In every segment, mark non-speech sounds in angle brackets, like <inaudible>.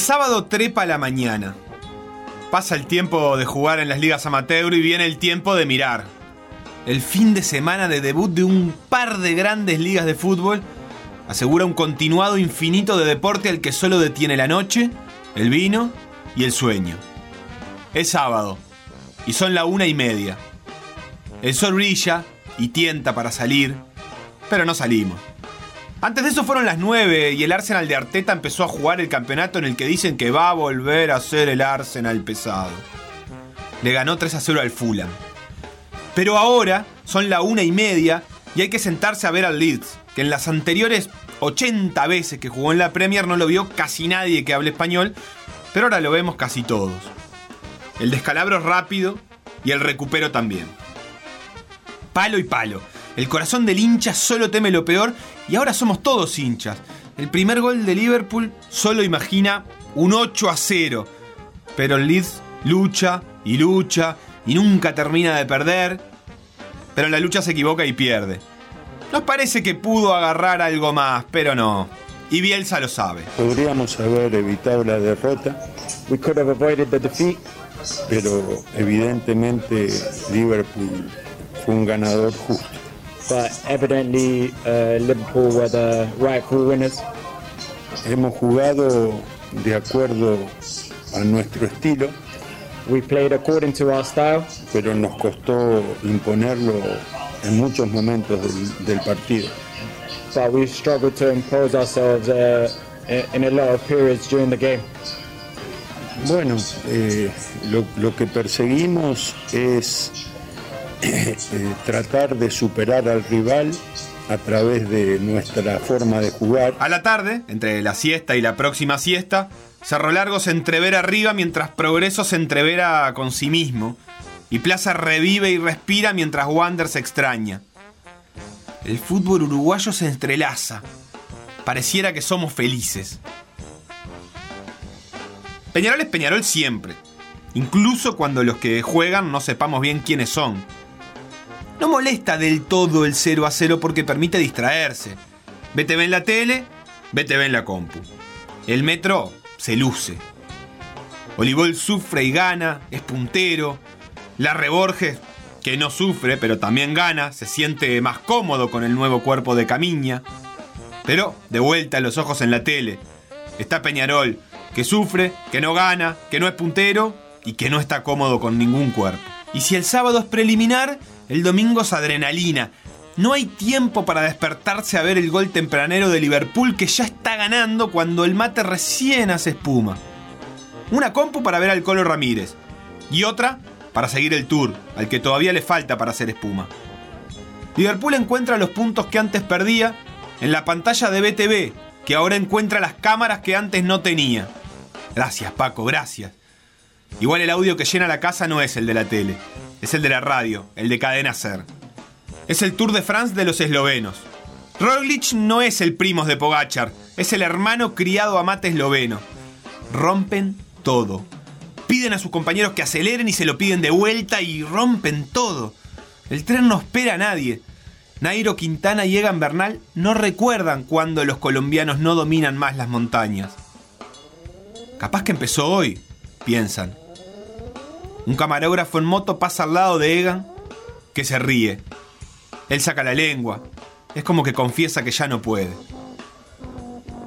Sábado trepa la mañana. Pasa el tiempo de jugar en las ligas amateur y viene el tiempo de mirar. El fin de semana de debut de un par de grandes ligas de fútbol asegura un continuado infinito de deporte al que solo detiene la noche, el vino y el sueño. Es sábado y son la una y media. El sol brilla y tienta para salir, pero no salimos. Antes de eso fueron las 9 y el Arsenal de Arteta empezó a jugar el campeonato en el que dicen que va a volver a ser el Arsenal pesado. Le ganó 3 a 0 al Fulham. Pero ahora son la una y media y hay que sentarse a ver al Leeds, que en las anteriores 80 veces que jugó en la Premier no lo vio casi nadie que hable español, pero ahora lo vemos casi todos. El descalabro es rápido y el recupero también. Palo y palo. El corazón del hincha solo teme lo peor y ahora somos todos hinchas. El primer gol de Liverpool solo imagina un 8 a 0. Pero el Leeds lucha y lucha y nunca termina de perder. Pero la lucha se equivoca y pierde. Nos parece que pudo agarrar algo más, pero no. Y Bielsa lo sabe. Podríamos haber evitado la derrota. We could have avoided the. Pero evidentemente Liverpool fue un ganador justo but evidently uh, Liverpool were the rightful winners. Hemos jugado de acuerdo a nuestro estilo. We played according to our style. Pero nos costó imponerlo en muchos momentos del, del partido. But we struggled to impose ourselves uh, in a lot of periods during the game. Bueno, eh, lo, lo que perseguimos es eh, tratar de superar al rival a través de nuestra forma de jugar. A la tarde, entre la siesta y la próxima siesta, Cerro Largo se entrevera arriba mientras Progreso se entrevera con sí mismo. Y Plaza revive y respira mientras Wander se extraña. El fútbol uruguayo se entrelaza. Pareciera que somos felices. Peñarol es Peñarol siempre. Incluso cuando los que juegan no sepamos bien quiénes son. No molesta del todo el 0 a 0 porque permite distraerse. BTV en la tele, BTV en la compu. El metro se luce. Olivol sufre y gana, es puntero. La Reborges, que no sufre pero también gana, se siente más cómodo con el nuevo cuerpo de Camiña. Pero de vuelta los ojos en la tele. Está Peñarol, que sufre, que no gana, que no es puntero y que no está cómodo con ningún cuerpo. Y si el sábado es preliminar, el domingo es adrenalina. No hay tiempo para despertarse a ver el gol tempranero de Liverpool que ya está ganando cuando el mate recién hace espuma. Una compu para ver al Colo Ramírez y otra para seguir el tour, al que todavía le falta para hacer espuma. Liverpool encuentra los puntos que antes perdía en la pantalla de BTV, que ahora encuentra las cámaras que antes no tenía. Gracias Paco, gracias. Igual el audio que llena la casa no es el de la tele es el de la radio, el de Cadena Ser. Es el Tour de France de los eslovenos. Roglic no es el primo de Pogachar, es el hermano criado a mate esloveno. Rompen todo. Piden a sus compañeros que aceleren y se lo piden de vuelta y rompen todo. El tren no espera a nadie. Nairo Quintana y Egan Bernal no recuerdan cuando los colombianos no dominan más las montañas. Capaz que empezó hoy, piensan. Un camarógrafo en moto pasa al lado de Egan, que se ríe. Él saca la lengua. Es como que confiesa que ya no puede.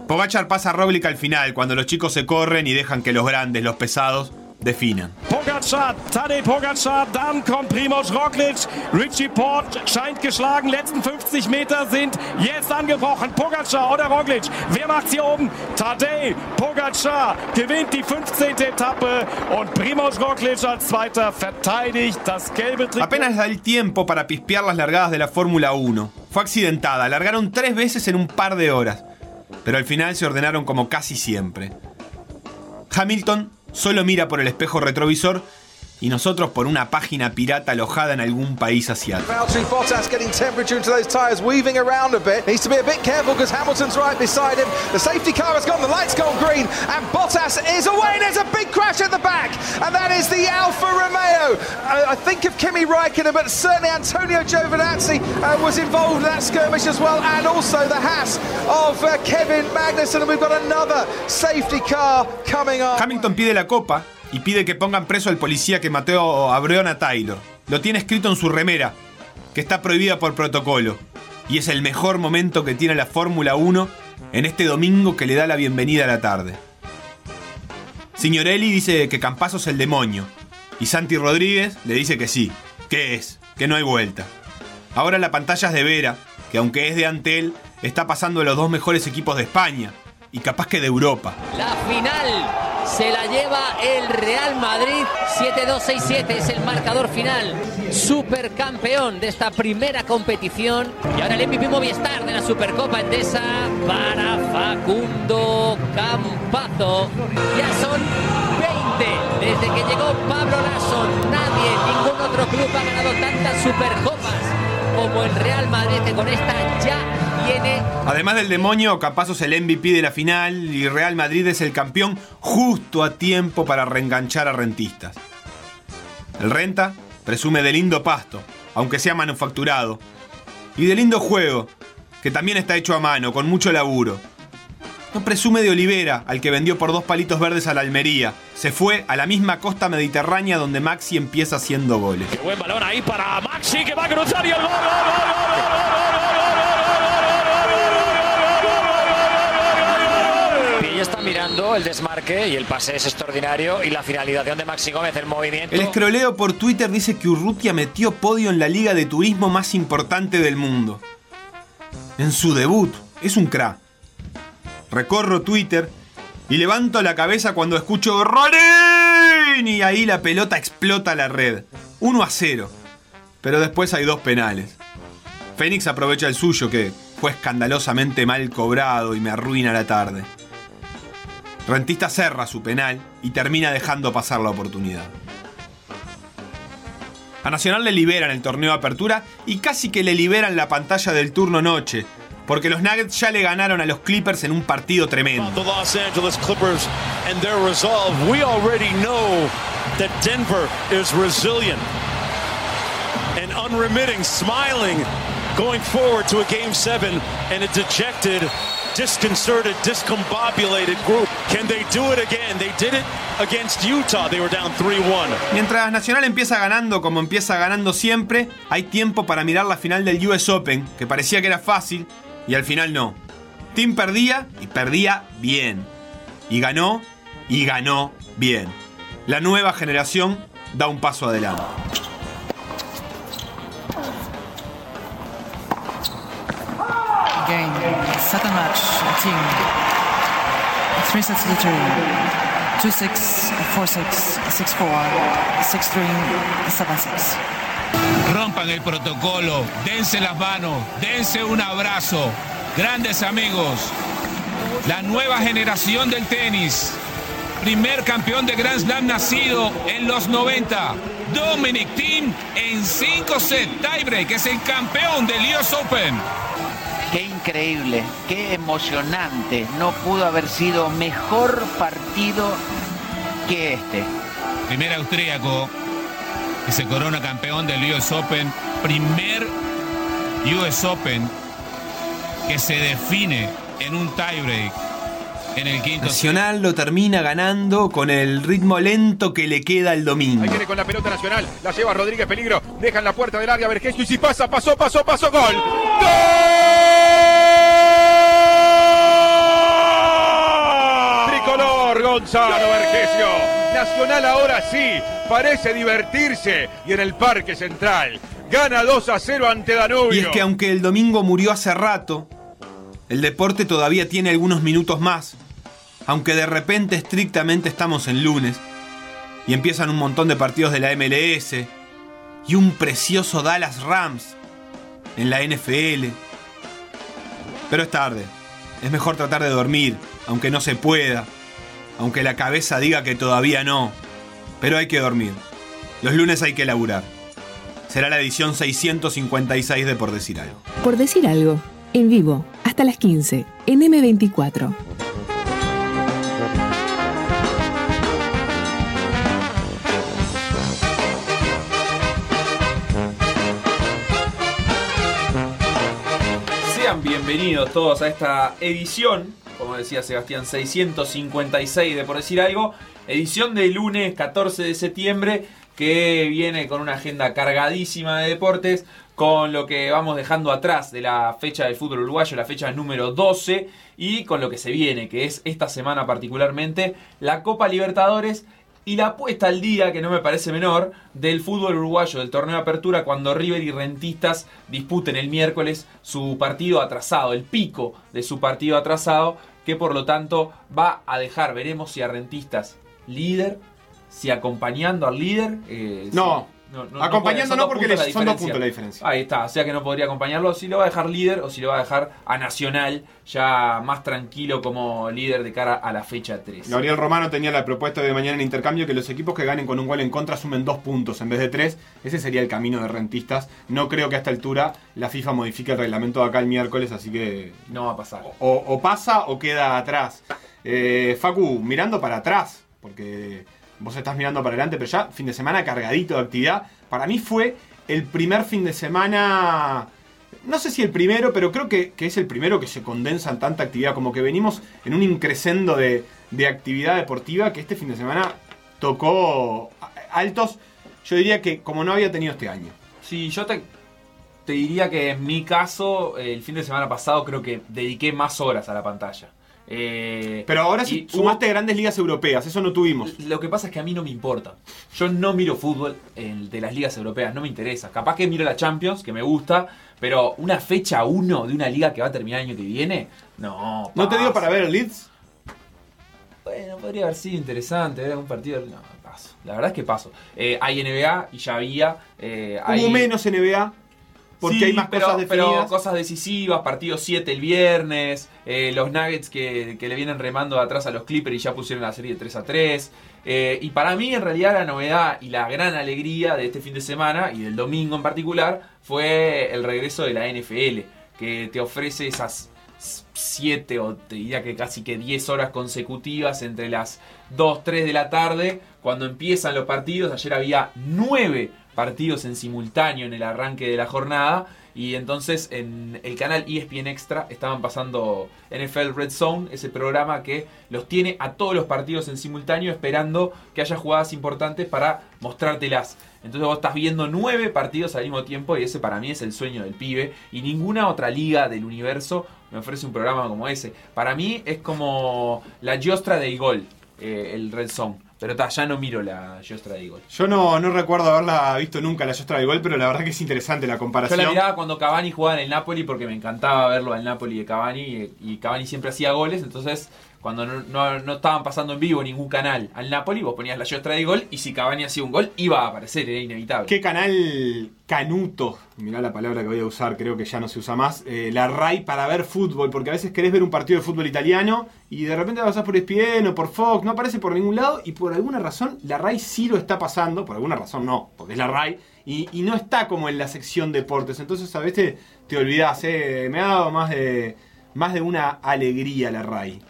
Pogachar pasa a Roglic al final, cuando los chicos se corren y dejan que los grandes, los pesados, definan. Pogacar, Tadej Pogacar, dann kommt Primoz Roglic, Richie Port scheint geschlagen, letzten 50 Meter sind jetzt angebrochen. Pogacar oder Roglic, wer macht's hier oben? Tadej Pogacar gewinnt die 15. Etappe und Primoz Roglic als Zweiter verteidigt das gelbe Trikot. Apenas da el tiempo para pispear las largadas de la Fórmula 1. Fue accidentada, largaron tres veces en un par de horas, pero al final se ordenaron como casi siempre. Hamilton solo mira por el espejo retrovisor y nosotros por una página pirata alojada en algún país asiático. Uh, uh, uh. Hamilton pide la copa y pide que pongan preso al policía que mató a Breonna Taylor. Lo tiene escrito en su remera, que está prohibida por protocolo. Y es el mejor momento que tiene la Fórmula 1 en este domingo que le da la bienvenida a la tarde. Signorelli dice que Campazo es el demonio. Y Santi Rodríguez le dice que sí, que es, que no hay vuelta. Ahora la pantalla es de Vera, que aunque es de Antel, está pasando los dos mejores equipos de España y capaz que de Europa. La final se la lleva el Real Madrid. 7-2-6-7 es el marcador final. Supercampeón de esta primera competición. Y ahora el MVP Movistar de la Supercopa Endesa para Facundo Campazo. Ya son 20 desde que llegó Pablo Lasso. Nadie, ningún otro club ha ganado tantas Supercopas como el Real Madrid que con esta ya tiene Además del demonio, Campazo es el MVP de la final y Real Madrid es el campeón justo a tiempo para reenganchar a rentistas. El renta presume de lindo pasto, aunque sea manufacturado, y de lindo juego, que también está hecho a mano, con mucho laburo. No presume de Olivera, al que vendió por dos palitos verdes a la Almería. Se fue a la misma costa mediterránea donde Maxi empieza haciendo goles. Qué buen balón ahí para Maxi que va a cruzar y el gol, gol, está mirando el desmarque y el pase es extraordinario y la finalización de Maxi Gómez, el movimiento. El escroleo por Twitter dice que Urrutia metió podio en la liga de turismo más importante del mundo. En su debut, es un crack. Recorro Twitter y levanto la cabeza cuando escucho ¡Rolín! Y ahí la pelota explota la red. 1 a 0. Pero después hay dos penales. Fénix aprovecha el suyo que fue escandalosamente mal cobrado y me arruina la tarde. Rentista cerra su penal y termina dejando pasar la oportunidad. A Nacional le liberan el torneo de apertura y casi que le liberan la pantalla del turno noche, porque los Nuggets ya le ganaron a los Clippers en un partido tremendo. The Los Angeles Clippers and their resolve. We already know that Denver is resilient and unremitting, smiling, going forward to a game seven and a dejected, disconcerted, discombobulated group. Can they do it again? They did it against Utah. They were down 3 1. Mientras Nacional empieza ganando como empieza ganando siempre, hay tiempo para mirar la final del US Open, que parecía que era fácil, y al final no. Team perdía y perdía bien. Y ganó y ganó bien. La nueva generación da un paso adelante. Game, second match, team. Three sets to two. 2-6, 4-6, 6-4, 6-3, 7-6. Rompan el protocolo, dense las manos, dense un abrazo. Grandes amigos, la nueva generación del tenis. Primer campeón de Grand Slam nacido en los 90. Dominic Thiem en 5 set tiebreak es el campeón del US Open. Qué increíble, qué emocionante. No pudo haber sido mejor partido que este. Primer austríaco que se corona campeón del US Open. Primer US Open que se define en un tiebreak en el quinto. Nacional lo termina ganando con el ritmo lento que le queda el domingo. Ahí viene con la pelota nacional, la lleva Rodríguez Peligro, dejan la puerta del área Vergesio y si pasa, pasó, pasó, pasó, gol. ¡Gol! Tricolor Gonzalo Vergesio. Nacional ahora sí, parece divertirse y en el Parque Central gana 2 a 0 ante Danubio. Y es que aunque el domingo murió hace rato, el deporte todavía tiene algunos minutos más. Aunque de repente estrictamente estamos en lunes y empiezan un montón de partidos de la MLS y un precioso Dallas Rams en la NFL. Pero es tarde. Es mejor tratar de dormir, aunque no se pueda, aunque la cabeza diga que todavía no. Pero hay que dormir. Los lunes hay que laburar. Será la edición 656 de Por Decir Algo. Por decir algo, en vivo, hasta las 15, en M24. Sean bienvenidos todos a esta edición, como decía Sebastián, 656 de por decir algo, edición de lunes 14 de septiembre que viene con una agenda cargadísima de deportes, con lo que vamos dejando atrás de la fecha del fútbol uruguayo, la fecha número 12, y con lo que se viene, que es esta semana particularmente, la Copa Libertadores y la puesta al día, que no me parece menor, del fútbol uruguayo, del torneo de apertura, cuando River y Rentistas disputen el miércoles su partido atrasado, el pico de su partido atrasado, que por lo tanto va a dejar, veremos si a Rentistas líder, si acompañando al líder. eh, No, acompañando no porque son dos puntos la diferencia. Ahí está, o sea que no podría acompañarlo. Si lo va a dejar líder o si lo va a dejar a Nacional, ya más tranquilo como líder de cara a la fecha 3. Gabriel Romano tenía la propuesta de mañana en intercambio que los equipos que ganen con un gol en contra sumen dos puntos en vez de tres. Ese sería el camino de rentistas. No creo que a esta altura la FIFA modifique el reglamento de acá el miércoles, así que No va a pasar. o, o pasa o queda atrás. Eh, Facu, mirando para atrás, porque vos estás mirando para adelante, pero ya fin de semana cargadito de actividad. Para mí fue el primer fin de semana, no sé si el primero, pero creo que, que es el primero que se condensa en tanta actividad, como que venimos en un increscendo de, de actividad deportiva que este fin de semana tocó altos, yo diría que como no había tenido este año. Sí, yo te, te diría que en mi caso, el fin de semana pasado creo que dediqué más horas a la pantalla. Eh, Pero ahora sí hubo- sumaste grandes ligas europeas, eso no tuvimos. Lo que pasa es que a mí no me importa. Yo no miro fútbol de las ligas europeas, no me interesa. Capaz que miro la Champions, que me gusta, pero una fecha 1 de una liga que va a terminar el año que viene, no. ¿No te digo para ver el Leeds? Bueno, podría haber sido interesante ver algún partido. No, paso. La verdad es que paso. Eh, hay NBA y ya había. eh, hay... Hubo menos NBA. Porque Sí, hay más pero, cosas definidas. pero cosas decisivas, partido 7 el viernes, eh, los Nuggets que, que le vienen remando de atrás a los Clippers y ya pusieron la serie 3 a 3. Eh, y para mí en realidad la novedad y la gran alegría de este fin de semana y del domingo en particular fue el regreso de la NFL, que te ofrece esas 7 o te diría que casi que 10 horas consecutivas entre las 2, 3 de la tarde, cuando empiezan los partidos. Ayer había 9 partidos en simultáneo en el arranque de la jornada. Y entonces en el canal ESPN Extra estaban pasando NFL Red Zone, ese programa que los tiene a todos los partidos en simultáneo esperando que haya jugadas importantes para mostrártelas. Entonces vos estás viendo nueve partidos al mismo tiempo y ese para mí es el sueño del pibe. Y ninguna otra liga del universo me ofrece un programa como ese. Para mí es como la giostra del gol, eh, el Red Zone. Pero ta, ya no miro la giostra del gol. Yo no, no recuerdo haberla visto nunca la Yostra de Gol, pero la verdad que es interesante la Yo comparación. la miraba cuando Cavani jugaba en el Napoli porque me encantaba verlo al Napoli de Cavani y, y Cavani siempre hacía goles, entonces cuando no, no- estaban pasando en vivo ningún canal al Napoli, vos ponías la Giostra de gol y si Cavani hacía un gol iba a aparecer, era inevitable. ¿Qué canal canuto? Mirá la palabra que voy a usar, creo que ya no se usa más. eh, la RAI para ver fútbol, porque a veces querés ver un partido de fútbol italiano y de repente pasás por ESPN o por Fox, no aparece por ningún lado y por alguna razón la RAI sí lo está pasando, por alguna razón no, porque es la RAI, y, no está como en la sección deportes. Entonces a veces te olvidás, eh, me ha dado más de, más de una alegría la RAI.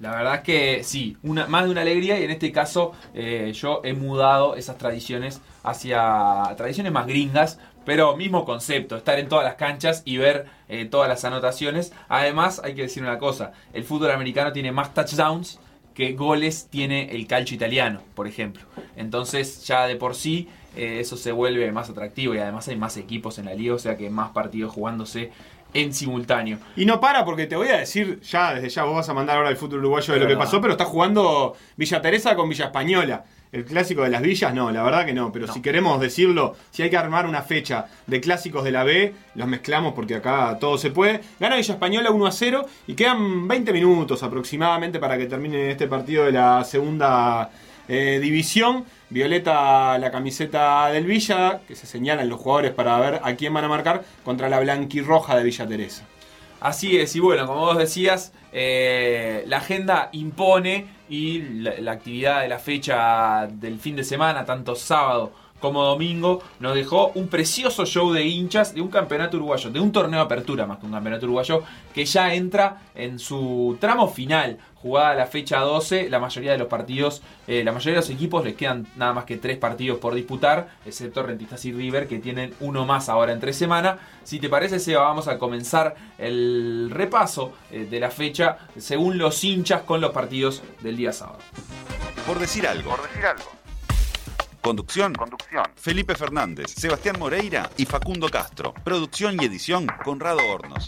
La verdad es que sí, una, más de una alegría y en este caso eh, yo he mudado esas tradiciones hacia tradiciones más gringas, pero mismo concepto, estar en todas las canchas y ver eh, todas las anotaciones. Además, hay que decir una cosa, el fútbol americano tiene más touchdowns que goles tiene el calcio italiano, por ejemplo. Entonces ya de por sí eh, eso se vuelve más atractivo y además hay más equipos en la liga, o sea que más partidos jugándose en simultáneo. Y no para porque te voy a decir, ya desde ya vos vas a mandar ahora el fútbol uruguayo de lo que pasó, pero está jugando Villa Teresa con Villa Española. El clásico de las villas, no, la verdad que no. Pero si queremos decirlo, si hay que armar una fecha de clásicos de la B, los mezclamos porque acá todo se puede. Gana Villa Española 1 a 0 y quedan 20 minutos aproximadamente para que termine este partido de la segunda eh, división. Violeta la camiseta del Villa, que se señalan los jugadores para ver a quién van a marcar contra la blanquirroja de Villa Teresa. Así es, y bueno, como vos decías, eh, la agenda impone y la, la actividad de la fecha del fin de semana, tanto sábado como domingo, nos dejó un precioso show de hinchas de un campeonato uruguayo, de un torneo de apertura más que un campeonato uruguayo, que ya entra en su tramo final. Jugada la fecha 12, la mayoría de los partidos, eh, la mayoría de los equipos les quedan nada más que tres partidos por disputar, excepto Rentistas y River, que tienen uno más ahora entre semana. Si te parece, Seba, vamos a comenzar el repaso eh, de la fecha según los hinchas con los partidos del día sábado. Por decir algo. Por decir algo. Conducción. Conducción. Felipe Fernández, Sebastián Moreira y Facundo Castro. Producción y edición Conrado Hornos.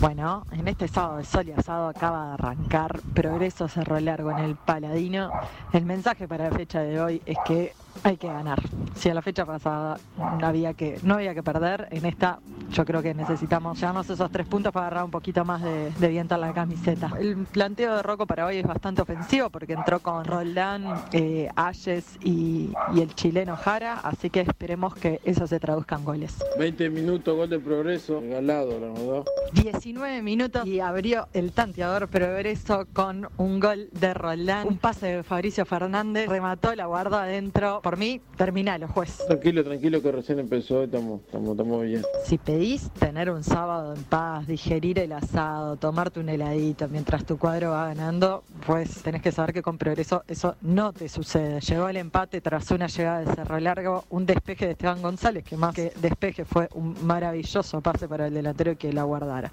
Bueno, en este sábado de sol y asado acaba de arrancar Progreso Cerro Largo en el Paladino. El mensaje para la fecha de hoy es que hay que ganar. Si a la fecha pasada no había que, no había que perder, en esta yo creo que necesitamos llevarnos esos tres puntos para agarrar un poquito más de, de viento a la camiseta. El planteo de Rocco para hoy es bastante ofensivo porque entró con Roldán, eh, Ayes y, y el chileno Jara, así que esperemos que eso se traduzca en goles. 20 minutos, gol de progreso, regalado, la verdad. 19 minutos y abrió el tanteador Progreso con un gol de Roldán, un pase de Fabricio Fernández, remató, la guardó adentro. Por mí, terminalo, juez. Tranquilo, tranquilo que recién empezó, estamos, estamos, estamos bien. Si pedís tener un sábado en paz, digerir el asado, tomarte un heladito mientras tu cuadro va ganando, pues tenés que saber que con progreso eso no te sucede. Llegó el empate tras una llegada de Cerro Largo, un despeje de Esteban González, que más que despeje fue un maravilloso pase para el delantero que la guardara.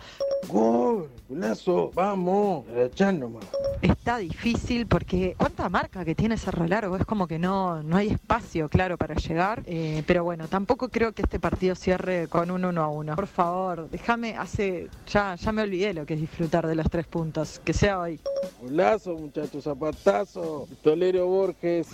¡Gol! ¡Golazo! ¡Vamos! Nomás. Está difícil porque cuánta marca que tiene Cerro Largo, es como que no, no hay espacio claro para llegar, eh, pero bueno, tampoco creo que este partido cierre con un 1 a 1. Por favor, déjame, hace, ya, ya me olvidé lo que es disfrutar de los tres puntos, que sea hoy. Golazo, muchachos, zapatazo. Tolero Borges.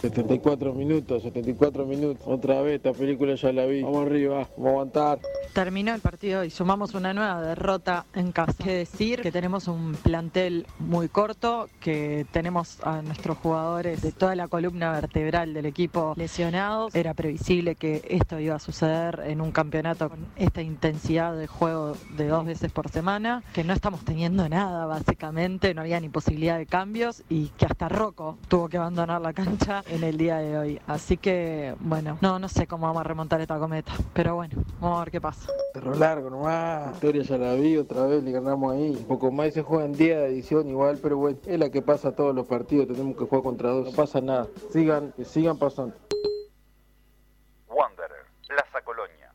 74 minutos, 74 minutos. Otra vez, esta película ya la vi. Vamos arriba, vamos a aguantar. Terminó el partido y sumamos una nueva derrota en casa. Que decir que tenemos un plantel muy corto, que tenemos a nuestros jugadores de toda la columna vertebral del equipo lesionados. Era previsible que esto iba a suceder en un campeonato con esta intensidad de juego de dos veces por semana, que no estamos teniendo nada básicamente, no había ni posibilidad de cambios y que hasta Rocco tuvo que abandonar la cancha en el día de hoy. Así que, bueno, no, no sé cómo vamos a remontar esta cometa, pero bueno, vamos a ver qué pasa. Cerro largo nomás. Victoria ya la vi otra vez, le ganamos ahí. Un poco más se juega en día de edición igual, pero bueno, es la que pasa todos los partidos, tenemos que jugar contra dos. No pasa nada. Sigan, que sigan pasando. Wanderer, Plaza Colonia.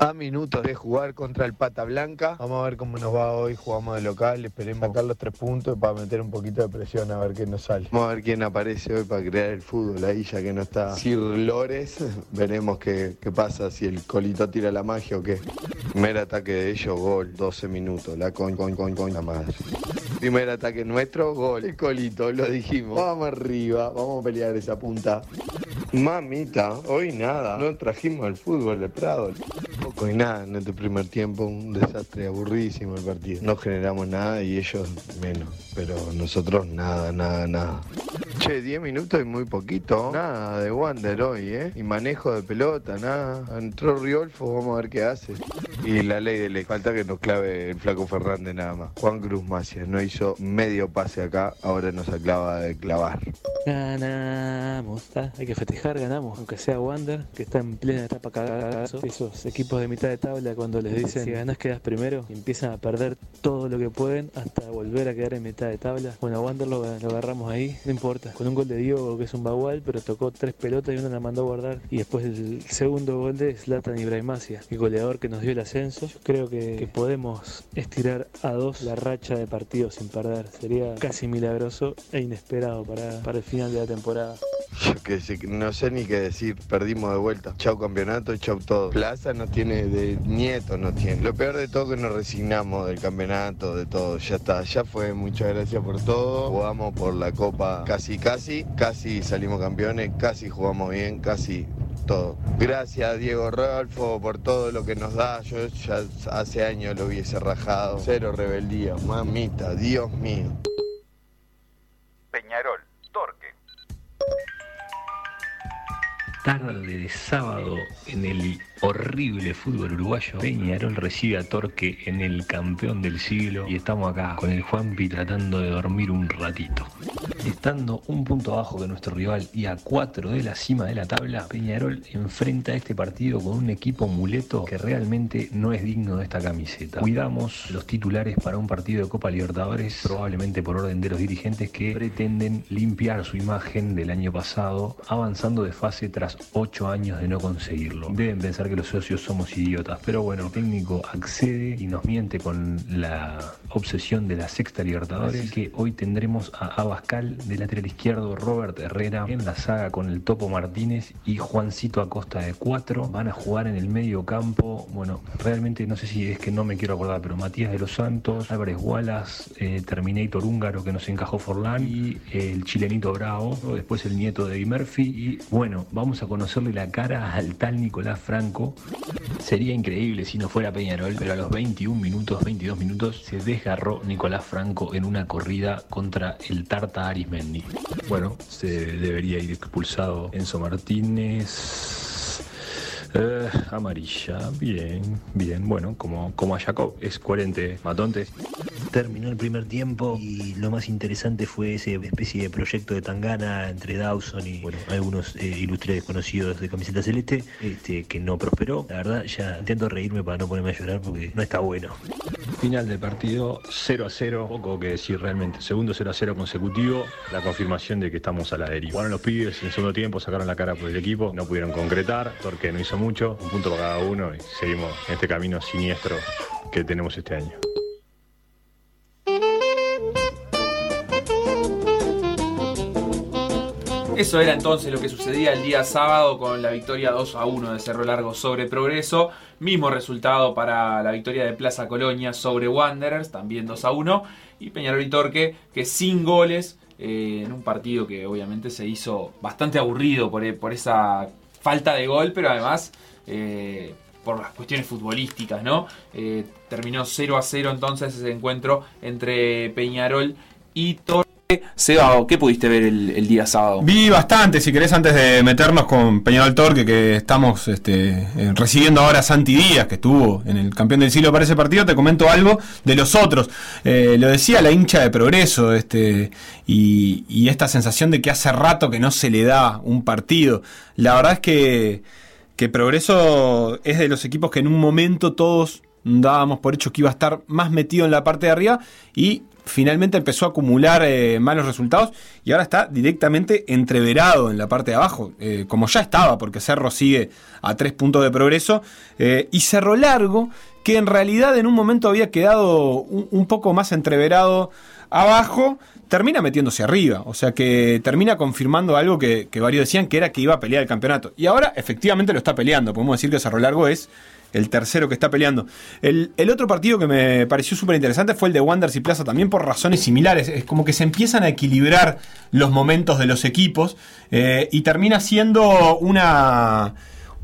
A minutos de jugar contra el Pata Blanca. Vamos a ver cómo nos va hoy. Jugamos de local. Esperemos sacar los tres puntos para meter un poquito de presión a ver qué nos sale. Vamos a ver quién aparece hoy para crear el fútbol. Ahí ya que no está Sir Lores. <laughs> Veremos qué, qué pasa, si el colito tira la magia o qué. Primer ataque de ellos, gol. 12 minutos. La con, con, con, con la madre. Primer ataque nuestro, gol. El colito, lo dijimos. Vamos arriba. Vamos a pelear esa punta. Mamita, hoy nada. No trajimos el fútbol de Prado. Poco y nada en este primer tiempo, un desastre aburridísimo el partido. No generamos nada y ellos menos. Pero nosotros nada, nada, nada. Che, 10 minutos y muy poquito. Nada de Wander hoy, ¿eh? Y manejo de pelota, nada. Entró Riolfo, vamos a ver qué hace. Y la ley de ley. Falta que nos clave el flaco Fernández nada más. Juan Cruz Macia no hizo medio pase acá, ahora nos acaba de clavar. Ganamos, está. hay que festejar, ganamos, aunque sea Wander, que está en plena etapa cagazo. Esos equipos de mitad de tabla cuando les dicen si ganás quedas primero, empiezan a perder todo lo que pueden hasta volver a quedar en mitad de tabla. Bueno, a Wander lo, lo agarramos ahí, no importa, con un gol de Diogo que es un bagual, pero tocó tres pelotas y una la mandó a guardar. Y después el segundo gol de Zlatan Ibrahimacia, el goleador que nos dio el ascenso. Creo que, que podemos estirar a dos la racha de partidos sin perder. Sería casi milagroso e inesperado para, para el final de la temporada. Yo qué sé, no sé ni qué decir, perdimos de vuelta. Chau campeonato, chau todo. Plaza no tiene de nieto, no tiene. Lo peor de todo que nos resignamos del campeonato, de todo. Ya está, ya fue. Muchas gracias por todo. Jugamos por la copa casi, casi, casi salimos campeones, casi jugamos bien, casi todo. Gracias Diego Rolfo por todo lo que nos da. Yo ya hace años lo hubiese rajado. Cero rebeldía, mamita, Dios mío. Peñarol, Torque. tarde de sábado en el horrible fútbol uruguayo. Peñarol recibe a Torque en el campeón del siglo y estamos acá con el Juanpi tratando de dormir un ratito. Estando un punto abajo de nuestro rival y a cuatro de la cima de la tabla, Peñarol enfrenta este partido con un equipo muleto que realmente no es digno de esta camiseta. Cuidamos los titulares para un partido de Copa Libertadores, probablemente por orden de los dirigentes que pretenden limpiar su imagen del año pasado, avanzando de fase tras ocho años de no conseguirlo. Deben pensar que los socios somos idiotas, pero bueno, el técnico accede y nos miente con la obsesión de la sexta Libertadores, Así que hoy tendremos a Abascal de lateral izquierdo, Robert Herrera en la saga con el Topo Martínez y Juancito Acosta de cuatro. Van a jugar en el medio campo, bueno, realmente no sé si es que no me quiero acordar, pero Matías de los Santos, Álvarez Wallace, eh, Terminator húngaro que nos encajó Forlán y eh, el chilenito Bravo, después el nieto de Eddie Murphy y bueno, vamos a conocerle la cara al tal Nicolás Franco Sería increíble si no fuera Peñarol, pero a los 21 minutos, 22 minutos, se desgarró Nicolás Franco en una corrida contra el Tarta Arismendi. Bueno, se debería ir expulsado Enzo Martínez. Eh, amarilla, bien, bien, bueno, como, como a Jacob, es coherente, matontes. Terminó el primer tiempo y lo más interesante fue esa especie de proyecto de Tangana entre Dawson y algunos eh, ilustres desconocidos de camiseta celeste, este, que no prosperó. La verdad, ya intento reírme para no ponerme a llorar porque no está bueno. Final del partido 0 a 0, poco que decir realmente. Segundo 0 a 0 consecutivo, la confirmación de que estamos a la deriva. Jugaron los pibes en segundo tiempo, sacaron la cara por el equipo, no pudieron concretar, porque no hizo mucho, un punto para cada uno y seguimos en este camino siniestro que tenemos este año. Eso era entonces lo que sucedía el día sábado con la victoria 2 a 1 de Cerro Largo sobre Progreso. Mismo resultado para la victoria de Plaza Colonia sobre Wanderers, también 2 a 1. Y Peñarol y Torque, que sin goles, eh, en un partido que obviamente se hizo bastante aburrido por, por esa falta de gol, pero además eh, por las cuestiones futbolísticas, ¿no? Eh, terminó 0 a 0 entonces ese encuentro entre Peñarol y Torque. Seba, ¿qué pudiste ver el, día sábado? Vi bastante, si querés, antes de meternos con Peñarol Torque, que estamos este, eh, recibiendo ahora a Santi Díaz, que estuvo en el campeón del siglo para ese partido, te comento algo de los otros. lo decía la hincha de progreso, este, y, y esta sensación de que hace rato que no se le da un partido. La verdad es que que Progreso es de los equipos que en un momento todos dábamos por hecho que iba a estar más metido en la parte de arriba y finalmente empezó a acumular eh, malos resultados y ahora está directamente entreverado en la parte de abajo, eh, como ya estaba, porque Cerro sigue a tres puntos de progreso, eh, y Cerro Largo, que en realidad en un momento había quedado un poco más entreverado abajo, termina metiéndose arriba. O sea que termina confirmando algo que, varios decían que era que iba a pelear el campeonato. Y ahora efectivamente lo está peleando. Podemos decir que Cerro Largo es el tercero que está peleando. El, otro partido que me pareció súper interesante fue el de Wanderers y Plaza, también por razones similares. Es como que se empiezan a equilibrar los momentos de los equipos eh, y termina siendo una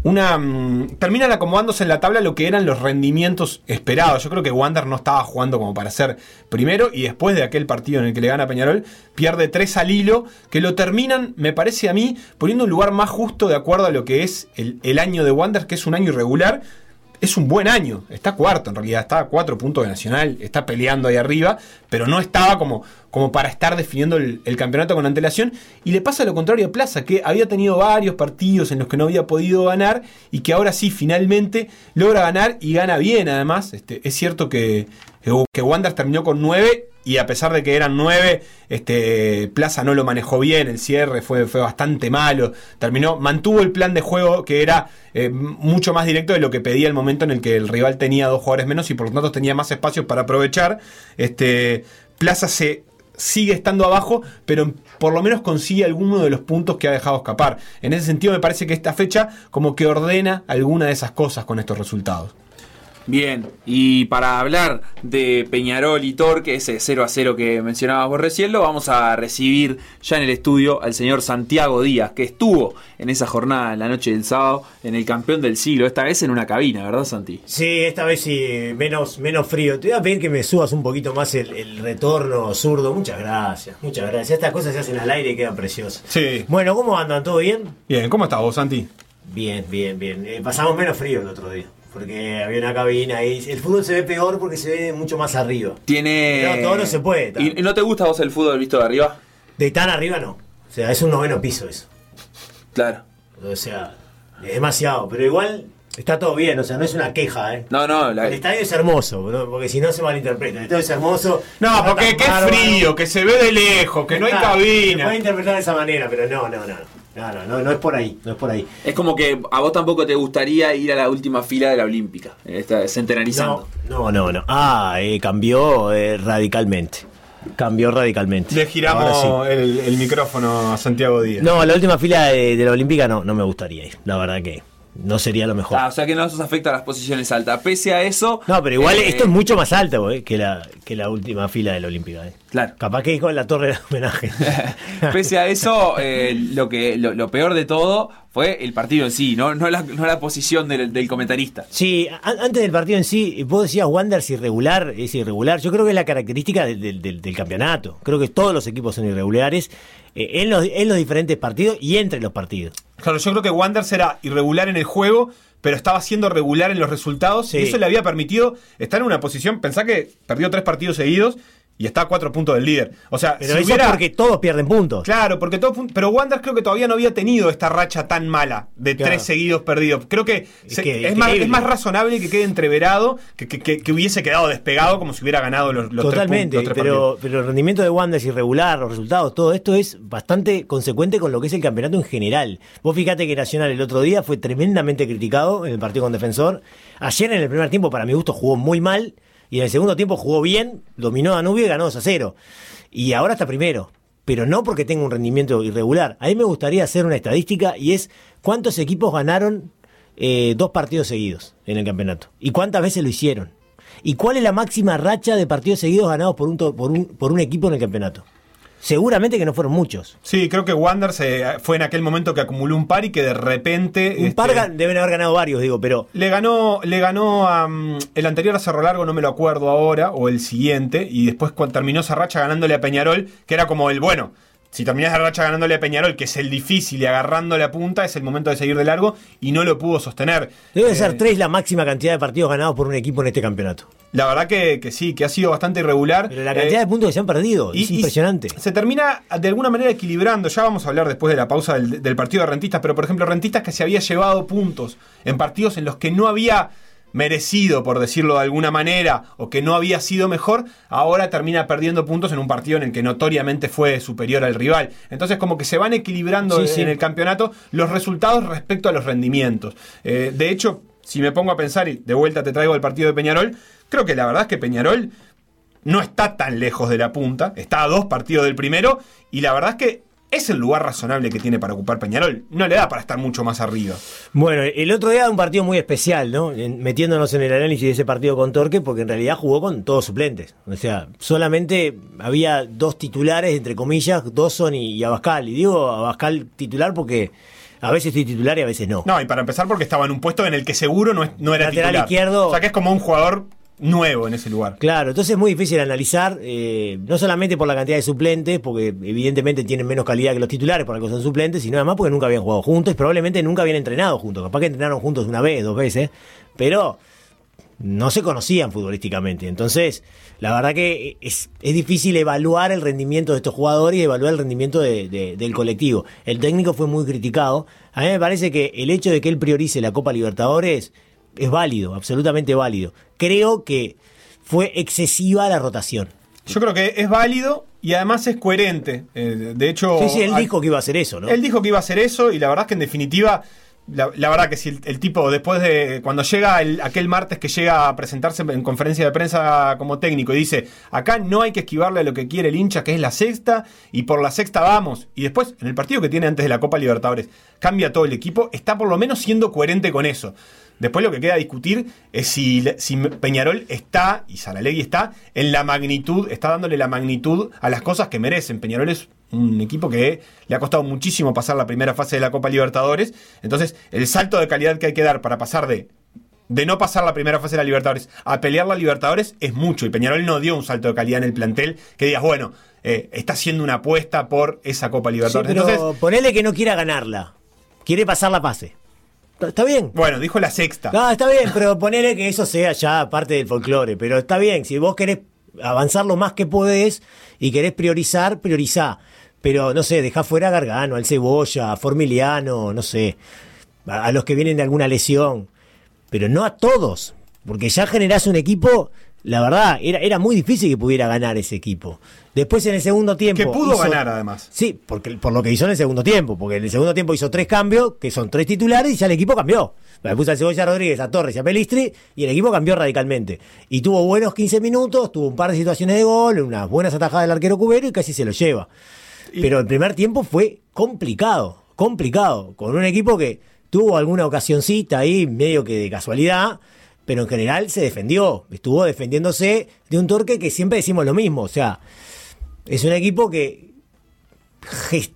una mm, terminan acomodándose en la tabla lo que eran los rendimientos esperados. Yo creo que Wander no estaba jugando como para ser primero y después de aquel partido en el que le gana Peñarol, pierde tres al hilo, que lo terminan, me parece a mí, poniendo un lugar más justo de acuerdo a lo que es el, el año de Wander, que es un año irregular, es un buen año. Está cuarto en realidad, está a cuatro puntos de Nacional, está peleando ahí arriba, pero no estaba como, como para estar definiendo el, campeonato con antelación. Y le pasa lo contrario a Plaza, que había tenido varios partidos en los que no había podido ganar y que ahora sí, finalmente logra ganar y gana bien además. Este, es cierto que, que Wander terminó con nueve y a pesar de que eran nueve, este, Plaza no lo manejó bien, el cierre fue, fue bastante malo, terminó, mantuvo el plan de juego que era eh, mucho más directo de lo que pedía el momento en el que el rival tenía dos jugadores menos y por lo tanto tenía más espacios para aprovechar. Este, Plaza se sigue estando abajo, pero por lo menos consigue alguno de los puntos que ha dejado escapar. En ese sentido me parece que esta fecha como que ordena alguna de esas cosas con estos resultados. Bien, y para hablar de Peñarol y Torque, ese 0 a 0 que mencionabas vos recién, lo vamos a recibir ya en el estudio al señor Santiago Díaz, que estuvo en esa jornada en la noche del sábado en el campeón del siglo, esta vez en una cabina, ¿verdad, Santi? Sí, esta vez sí, menos, menos frío. Te voy a pedir que me subas un poquito más el, el retorno zurdo. Muchas gracias, muchas gracias. Estas cosas se hacen al aire y quedan preciosas. Sí. Bueno, ¿cómo andan? ¿Todo bien? Bien, ¿cómo estás vos, Santi? Bien, bien, bien. Eh, pasamos menos frío el otro día. Porque había una cabina y el fútbol se ve peor porque se ve mucho más arriba. Tiene. No, todo no se puede. tan- ¿Y no te gusta a vos el fútbol visto de arriba? De tan arriba no. O sea, es un noveno piso eso. Claro. O sea, es demasiado. Pero igual está todo bien. O sea, no es una queja, ¿eh? No, no, la- El estadio es hermoso, ¿no? porque si no se malinterpreta. El estadio es hermoso. No, porque qué bárbaro. frío, que se ve de lejos, que no hay Está, Se cabina. puede interpretar de esa manera, pero no, no, no. No, no, no, no es por ahí, no es por ahí. Es como que a vos tampoco te gustaría ir a la última fila de la Olímpica, está centenarizando. No, no, no. Ah, eh, cambió eh, radicalmente. Cambió radicalmente. Le giramos sí. el, el micrófono a Santiago Díaz. No, la última fila de, de la Olímpica no, no me gustaría ir. La verdad que no sería lo mejor. Ah, o sea que no nos afecta a las posiciones altas. Pese a eso. No, pero igual eh, esto es mucho más alto eh, que, la, que la última fila de la Olímpica. eh. Claro. Capaz que con la torre de homenaje. <laughs> Pese a eso, eh, lo, que, lo, lo peor de todo fue el partido en sí, no, no, la, no la posición del, del comentarista. Sí, a- antes del partido en sí, vos decías Wander es irregular, es irregular. Yo creo que es la característica del, del- del- del campeonato. Creo que todos los equipos son irregulares eh, en, los, en los diferentes partidos y entre los partidos. Claro, yo creo que Wanderers era irregular en el juego, pero estaba siendo regular en los resultados. Sí. Y eso le había permitido estar en una posición. Pensá que perdió tres partidos seguidos y está a cuatro puntos del líder. O sea, Pero si eso hubiera- porque todos pierden puntos. Claro, porque todo fun- pero Wanderers creo que todavía no había tenido esta racha tan mala de Claro. tres seguidos perdidos. Creo que, se- que es, más, es más razonable que quede entreverado que, que- hubiese quedado despegado como si hubiera ganado los, los Totalmente, tres, puntos, pero, pero el rendimiento de Wanda es irregular, los resultados, todo esto es bastante consecuente con lo que es el campeonato en general. Vos fíjate que Nacional el otro día fue tremendamente criticado en el partido con Defensor. Ayer en el primer tiempo, para mi gusto, jugó muy mal y en el segundo tiempo jugó bien, dominó a Danubio y ganó 2 a 0. Y ahora está primero. Pero no porque tenga un rendimiento irregular. A mí me gustaría hacer una estadística y es cuántos equipos ganaron eh, dos partidos seguidos en el campeonato. ¿Y cuántas veces lo hicieron? ¿Y cuál es la máxima racha de partidos seguidos ganados por un, por un equipo en el campeonato? Seguramente que no fueron muchos. Sí, creo que Wanderers eh, fue en aquel momento que acumuló un par y que de repente. Un este, par deben haber ganado varios, digo, pero Le ganó, le ganó a, el anterior a Cerro Largo, no me lo acuerdo ahora, o el siguiente, y después cuando terminó esa racha ganándole a Peñarol, que era como el bueno. Si terminás la racha ganándole a Peñarol, que es el difícil y agarrando la punta, es el momento de seguir de largo y no lo pudo sostener. debe Eh, ser tres la máxima cantidad de partidos ganados por un equipo en este campeonato. La verdad que, que sí, que ha sido bastante irregular. Pero la cantidad Eh, de puntos que se han perdido y- es y impresionante. se termina de alguna manera equilibrando. Ya vamos a hablar después de la pausa del, del partido de Rentistas, pero por ejemplo, Rentistas que se había llevado puntos en partidos en los que no había merecido, por decirlo de alguna manera, o que no había sido mejor, ahora termina perdiendo puntos en un partido en el que notoriamente fue superior al rival. Entonces como que se van equilibrando Sí, en sí. el campeonato los resultados respecto a los rendimientos. Eh, de hecho, si me pongo a pensar, y de vuelta te traigo el partido de Peñarol, creo que la verdad es que Peñarol no está tan lejos de la punta, está a dos partidos del primero, y la verdad es que es el lugar razonable que tiene para ocupar Peñarol. No le da para estar mucho más arriba. Bueno, el otro día un partido muy especial, ¿no? Metiéndonos en el análisis de ese partido con Torque, porque en realidad jugó con todos suplentes. O sea, solamente había dos titulares, entre comillas, Dawson y, y Abascal. Y digo Abascal titular porque a veces estoy titular y a veces no. No, y para empezar porque estaba en un puesto en el que seguro no, es- no era Lateral titular. izquierdo. O sea que es como un jugador nuevo en ese lugar. Claro, entonces es muy difícil analizar, eh, no solamente por la cantidad de suplentes, porque evidentemente tienen menos calidad que los titulares por algo son suplentes, sino además porque nunca habían jugado juntos y probablemente nunca habían entrenado juntos. Capaz que entrenaron juntos una vez, dos veces, pero no se conocían futbolísticamente. Entonces, la verdad que es, es difícil evaluar el rendimiento de estos jugadores y evaluar el rendimiento de- de- del colectivo. El técnico fue muy criticado. A mí me parece que el hecho de que él priorice la Copa Libertadores es válido, absolutamente válido. Creo que fue excesiva la rotación. Yo creo que es válido y además es coherente. Eh, de hecho, Sí, sí, él dijo que iba a hacer eso, ¿no? Él dijo que iba a hacer eso y la verdad es que en definitiva, la, verdad que si el, tipo después de, cuando llega el- aquel martes que llega a presentarse en conferencia de prensa como técnico y dice, acá no hay que esquivarle a lo que quiere el hincha, que es la sexta, y por la sexta vamos, y después en el partido que tiene antes de la Copa Libertadores, cambia todo el equipo, está por lo menos siendo coherente con eso. Después lo que queda discutir es si, si Peñarol está, y Saralegui está, en la magnitud, está dándole la magnitud a las cosas que merecen. Peñarol es un equipo que le ha costado muchísimo pasar la primera fase de la Copa Libertadores. Entonces, el salto de calidad que hay que dar para pasar de de no pasar la primera fase de la Libertadores a pelear la Libertadores es mucho. Y Peñarol no dio un salto de calidad en el plantel que digas, bueno, eh, está haciendo una apuesta por esa Copa Libertadores. pero Entonces, ponele que no quiera ganarla. Quiere pasar la pase. Está- Está bien. bueno, dijo la sexta. No, está bien, pero ponele que eso sea ya parte del folclore. Pero está bien, si vos querés avanzar lo más que podés y querés priorizar, priorizá. Pero no sé, dejá fuera a Gargano, al Cebolla, a Formiliano, no sé, a, a los que vienen de alguna lesión. Pero no a todos, porque ya generás un equipo, la verdad, era, era muy difícil que pudiera ganar ese equipo. Después en el segundo tiempo. Que pudo hizo- ganar además. Sí, porque, por lo que hizo en el segundo tiempo, porque en el segundo tiempo hizo tres cambios, que son tres titulares, y ya el equipo cambió. Le puso a Cebolla Rodríguez, a Torres y a Pelistri, y el equipo cambió radicalmente. Y tuvo buenos 15 minutos, tuvo un par de situaciones de gol, unas buenas atajadas del arquero cubero y casi se lo lleva. Pero el primer tiempo fue complicado, complicado, con un equipo que tuvo alguna ocasióncita ahí, medio que de casualidad, pero en general se defendió, estuvo defendiéndose de un torque que siempre decimos lo mismo, o sea, es un equipo que ges-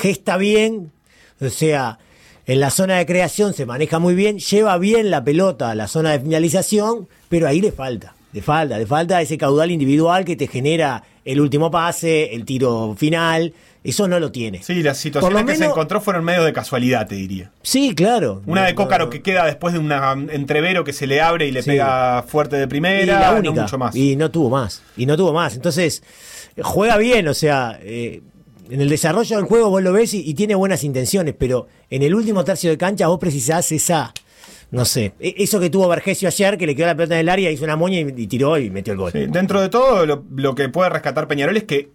gesta bien, o sea, en la zona de creación se maneja muy bien, lleva bien la pelota a la zona de finalización, pero ahí le falta, le falta, le falta ese caudal individual que te genera el último pase, el tiro final, eso no lo tiene. Sí, las situaciones que se encontró fueron medio de casualidad, te diría. Sí, claro. Una de Cócaro que queda después de un entrevero que se le abre y le Sí. pega fuerte de Y primera, la no única. mucho más. Y no tuvo más. Y no tuvo más. Entonces, juega bien, o sea, eh, en el desarrollo del juego vos lo ves y, y tiene buenas intenciones, pero en el último tercio de cancha vos precisás esa, no sé, e- eso que tuvo Vergesio ayer, que le quedó la pelota en el área, hizo una moña y, y tiró y metió el gol. Sí, dentro de todo, lo, lo que puede rescatar Peñarol es que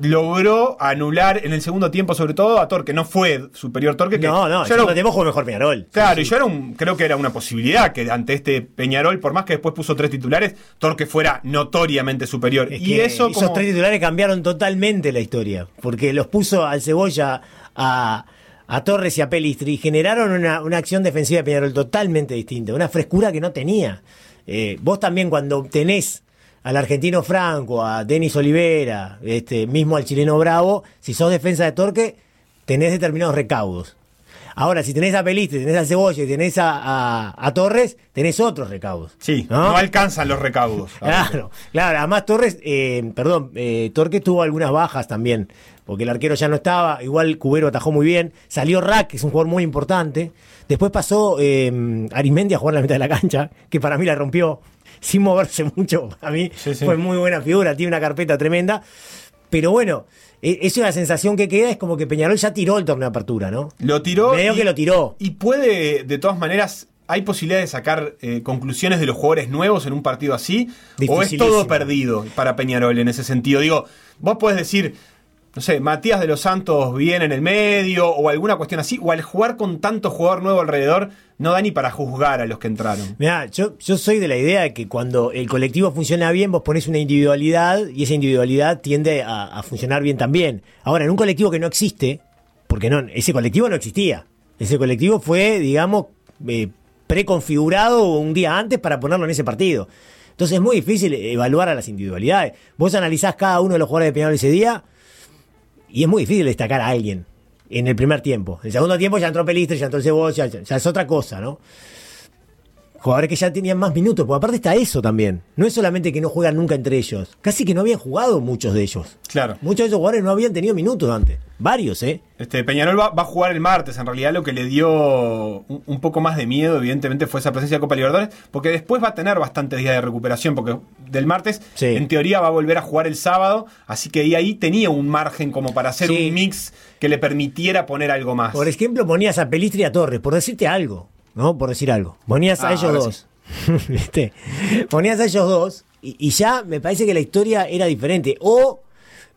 logró anular en el segundo tiempo, sobre todo a Torque. No fue superior Torque. Que No, no, tiempo jugó mejor Peñarol. Claro, Sí, y yo era un, creo que era una posibilidad que ante este Peñarol, por más que después puso tres titulares, Torque fuera notoriamente superior. Es y eso esos como... tres titulares cambiaron totalmente la historia, porque los puso al Cebolla, a, a Torres y a Pelistri, generaron una, una acción defensiva de Peñarol totalmente distinta, una frescura que no tenía. Eh, vos también cuando tenés al argentino Franco, a Denis Olivera, este, mismo al chileno Bravo, si sos defensa de Torque, tenés determinados recaudos. Ahora, si tenés a Pelistri, tenés a Cebolla y tenés a, a- a Torres, tenés otros recaudos. Sí, no, alcanzan los recaudos. Claro, claro. Además, Torres, eh, perdón, eh, Torque tuvo algunas bajas también, porque el arquero ya no estaba. Igual Cubero atajó muy bien. Salió Rack, que es un jugador muy importante. Después pasó eh, Arimendi a jugar en la mitad de la cancha, que para mí la rompió sin moverse <laughs> mucho. A mí sí. fue muy buena figura, tiene una carpeta tremenda. Pero bueno, e- es una sensación que queda, es como que Peñarol ya tiró el torneo de apertura, ¿no? Lo tiró. Medio que lo tiró. Y puede, de todas maneras, ¿hay posibilidad de sacar eh, conclusiones de los jugadores nuevos en un partido así? ¿O es todo perdido para Peñarol en ese sentido? Digo, vos podés decir, no sé, Matías de los Santos bien en el medio o alguna cuestión así, o al jugar con tanto jugador nuevo alrededor, no da ni para juzgar a los que entraron. Mirá, yo, yo soy de la idea de que cuando el colectivo funciona bien, vos ponés una individualidad y esa individualidad tiende a, a funcionar bien también. Ahora, en un colectivo que no existe, porque no, ese colectivo no existía. Ese colectivo fue, digamos, eh, preconfigurado un día antes para ponerlo en ese partido. Entonces es muy difícil evaluar a las individualidades. Vos analizás cada uno de los jugadores de Peñarol ese día y es muy difícil destacar a alguien en el primer tiempo. En el segundo tiempo ya entró Pelistri, ya entró Cebolla, ya, ya es otra cosa, ¿no? Jugadores que ya tenían más minutos, porque aparte está eso también. No es solamente que no juegan nunca entre ellos. Casi que no habían jugado muchos de ellos. Claro. Muchos de esos jugadores no habían tenido minutos antes. Varios, ¿eh? Este, Peñarol va, va a jugar el martes. En realidad, lo que le dio un, un poco más de miedo, evidentemente, fue esa presencia de Copa Libertadores, porque después va a tener bastantes días de recuperación, porque del martes, en teoría, va a volver a jugar el sábado, así que ahí, ahí tenía un margen como para hacer Sí. un mix que le permitiera poner algo más. Por ejemplo, ponías a Pelistri y a Torres, por decirte algo, ¿no? Por decir algo. Ponías a Ah, ellos dos. <laughs> ¿Viste? Ponías a ellos dos y, y ya me parece que la historia era diferente. O,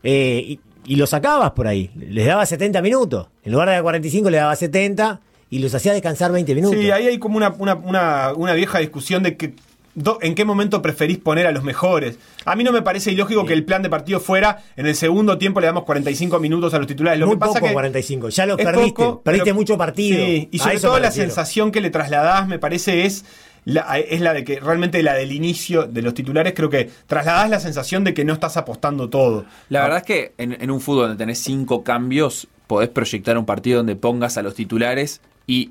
eh, y, y los sacabas por ahí. Les dabas 70 minutos. En lugar de 45 le dabas 70 y los hacía descansar 20 minutos. Sí, ahí hay como una, una, una, una vieja discusión de que do- en qué momento preferís poner a los mejores. A mí no me parece ilógico que el plan de partido fuera en el segundo tiempo le damos 45 minutos a los titulares. Lo Muy que pasa poco que 45. Ya los es perdiste. poco, perdiste pero- mucho partido. Sí, y sobre todo la refiero. sensación que le trasladás, me parece, es la, es la de que realmente la del inicio de los titulares, creo que trasladás la sensación de que no estás apostando todo. La verdad es que en, en un fútbol donde tenés cinco cambios, podés proyectar un partido donde pongas a los titulares y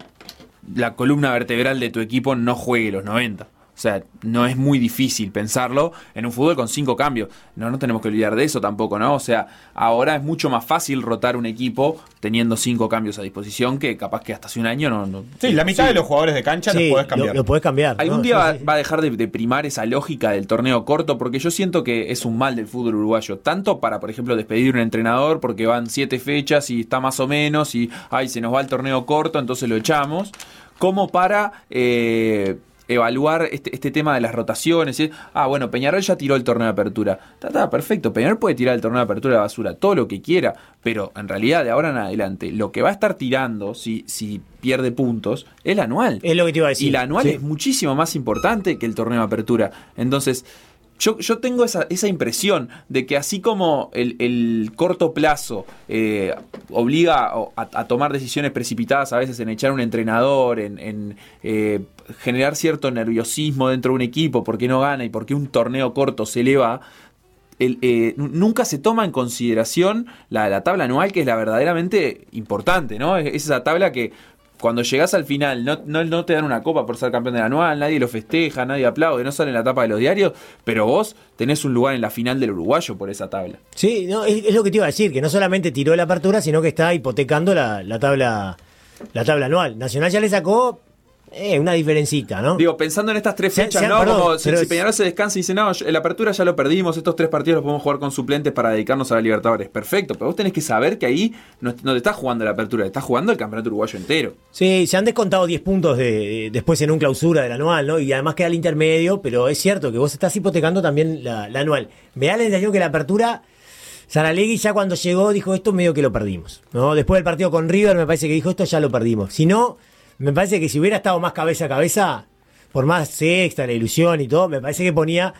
la columna vertebral de tu equipo no juegue los 90. O sea, no es muy difícil pensarlo en un fútbol con cinco cambios. No nos tenemos que olvidar de eso tampoco, ¿no? O sea, ahora es mucho más fácil rotar un equipo teniendo cinco cambios a disposición que capaz que hasta hace un año no. no Sí, la mitad de los jugadores de cancha los podés cambiar. Lo, podés cambiar. Algún ¿no? día Sí, va, sí. va a dejar de, de primar esa lógica del torneo corto, porque yo siento que es un mal del fútbol uruguayo. Tanto para, por ejemplo, despedir un entrenador porque van siete fechas y está más o menos, y ay, se nos va el torneo corto, entonces lo echamos. Como para eh, evaluar este, este tema de las rotaciones. y- Ah, bueno, Peñarol ya tiró el torneo de apertura. Está, perfecto. Peñarol puede tirar el torneo de apertura a la basura, todo lo que quiera, pero en realidad de ahora en adelante, lo que va a estar tirando si, si pierde puntos es el anual. Es lo que te iba a decir. Y la anual Sí. es muchísimo más importante que el torneo de apertura. Entonces, yo, yo tengo esa, esa impresión de que así como el, el corto plazo eh, obliga a, tomar decisiones precipitadas a veces en echar un entrenador, en, eh, generar cierto nerviosismo dentro de un equipo porque no gana y porque un torneo corto se eleva, el, eh, nunca se toma en consideración la, la tabla anual, que es la verdaderamente importante, ¿no? Es esa tabla que cuando llegás al final no, te dan una copa por ser campeón del anual, nadie lo festeja, nadie aplaude, no sale en la tapa de los diarios, pero vos tenés un lugar en la final del uruguayo por esa tabla. Sí, no, es, es lo que te iba a decir, que no solamente tiró la apertura, sino que está hipotecando la, la tabla la tabla anual. Nacional ya le sacó eh, una diferencita, ¿no? Digo, pensando en estas tres Se- fechas, se- ¿no? perdón, Como si, si Peñarol se descansa y dice, no, la apertura ya lo perdimos, estos tres partidos los podemos jugar con suplentes para dedicarnos a la Libertadores. Perfecto, pero vos tenés que saber que ahí no, no te estás jugando la apertura, te estás jugando el campeonato uruguayo entero. Sí, se han descontado 10 puntos de, de- después en un clausura del anual, ¿no? Y además queda el intermedio, pero es cierto que vos estás hipotecando también la, la anual. Me da la sensación que la apertura, Saralegui ya cuando llegó dijo esto medio que lo perdimos, ¿no? Después del partido con River me parece que dijo esto ya lo perdimos. Si no, me parece que si hubiera estado más cabeza a cabeza, por más sexta, la ilusión y todo, me parece que ponía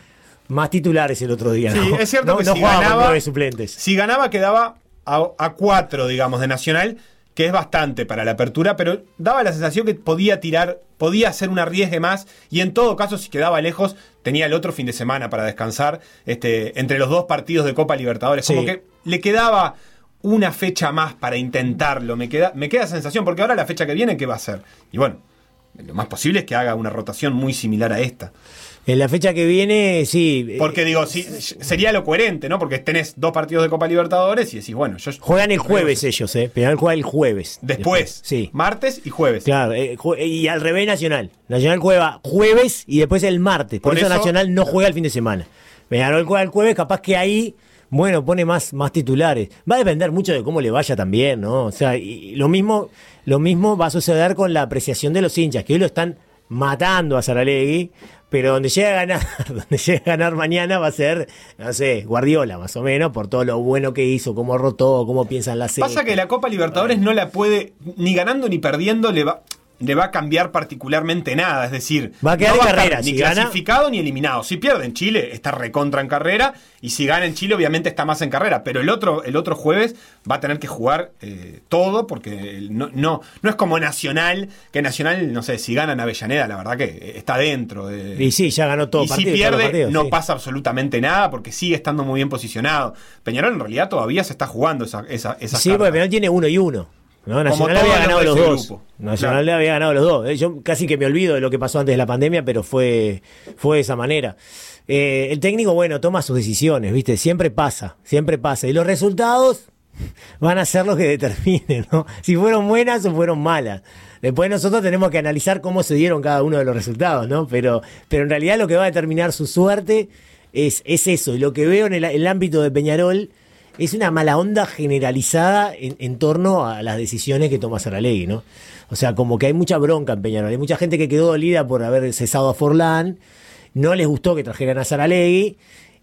más titulares el otro día. Sí, es cierto No- que no si ganaba, suplentes. si ganaba quedaba a, a cuatro, digamos, de Nacional, que es bastante para la apertura, pero daba la sensación que podía tirar, podía hacer un arriesgue más, y en todo caso, si quedaba lejos, tenía el otro fin de semana para descansar, este, entre los dos partidos de Copa Libertadores, como Sí. que le quedaba una fecha más para intentarlo, me queda, me queda sensación, porque ahora la fecha que viene, ¿qué va a hacer? Y bueno, lo más posible es que haga una rotación muy similar a esta. En la fecha que viene, sí. eh, Porque digo, sí, sería lo coherente, ¿no? Porque tenés dos partidos de Copa Libertadores y decís, bueno, yo. Juegan el jueves ellos, ¿eh? Peñarol juega el jueves. Después. Sí. Martes y jueves. Claro, eh, y al revés Nacional. Nacional juega jueves y después el martes. Por, Por eso, eso- Nacional no juega el fin de semana. Peñarol juega el jueves, capaz que ahí, bueno, pone más, más titulares. Va a depender mucho de cómo le vaya también, ¿no? O sea, y, lo mismo, lo mismo va a suceder con la apreciación de los hinchas, que hoy lo están matando a Saralegui, pero donde llegue a ganar, <laughs> donde llegue a ganar mañana va a ser, no sé, Guardiola, más o menos, por todo lo bueno que hizo, cómo rotó, cómo piensa en la serie. Pasa que la Copa Libertadores no la puede, ni ganando ni perdiendo, le va, le va a cambiar particularmente nada. Es decir, Va a quedar no en estar carrera, ni si gana- clasificado ni eliminado. Si pierde en Chile, está recontra en carrera. Y si gana en Chile, obviamente está más en carrera. Pero el otro, el otro jueves va a tener que jugar eh, todo, porque no, no, no es como Nacional, que Nacional, no sé, si gana en Avellaneda, la verdad que está dentro. De, Y sí, ya ganó todo y partido, si pierde, no sí. pasa absolutamente nada porque sigue estando muy bien posicionado. Peñarol en realidad todavía se está jugando esa, esa, esa Sí, porque Peñarol tiene uno y uno. ¿No? Nacional había ganado los dos. grupo. Nacional Claro. le había ganado los dos. Eh, Yo casi que me olvido de lo que pasó antes de la pandemia, pero fue, fue de esa manera. Eh, el técnico, bueno, toma sus decisiones, ¿viste? Siempre pasa, siempre pasa. Y los resultados <laughs> van a ser los que determinen, ¿no? Si fueron buenas o fueron malas. Después nosotros tenemos que analizar cómo se dieron cada uno de los resultados, ¿no? Pero, pero en realidad lo que va a determinar su suerte es, es eso. Y lo que veo en el, el ámbito de Peñarol es una mala onda generalizada en, en torno a las decisiones que toma Saralegui, ¿no? O sea, como que hay mucha bronca en Peñarol. Hay mucha gente que quedó dolida por haber cesado a Forlán. No les gustó que trajeran a Saralegui.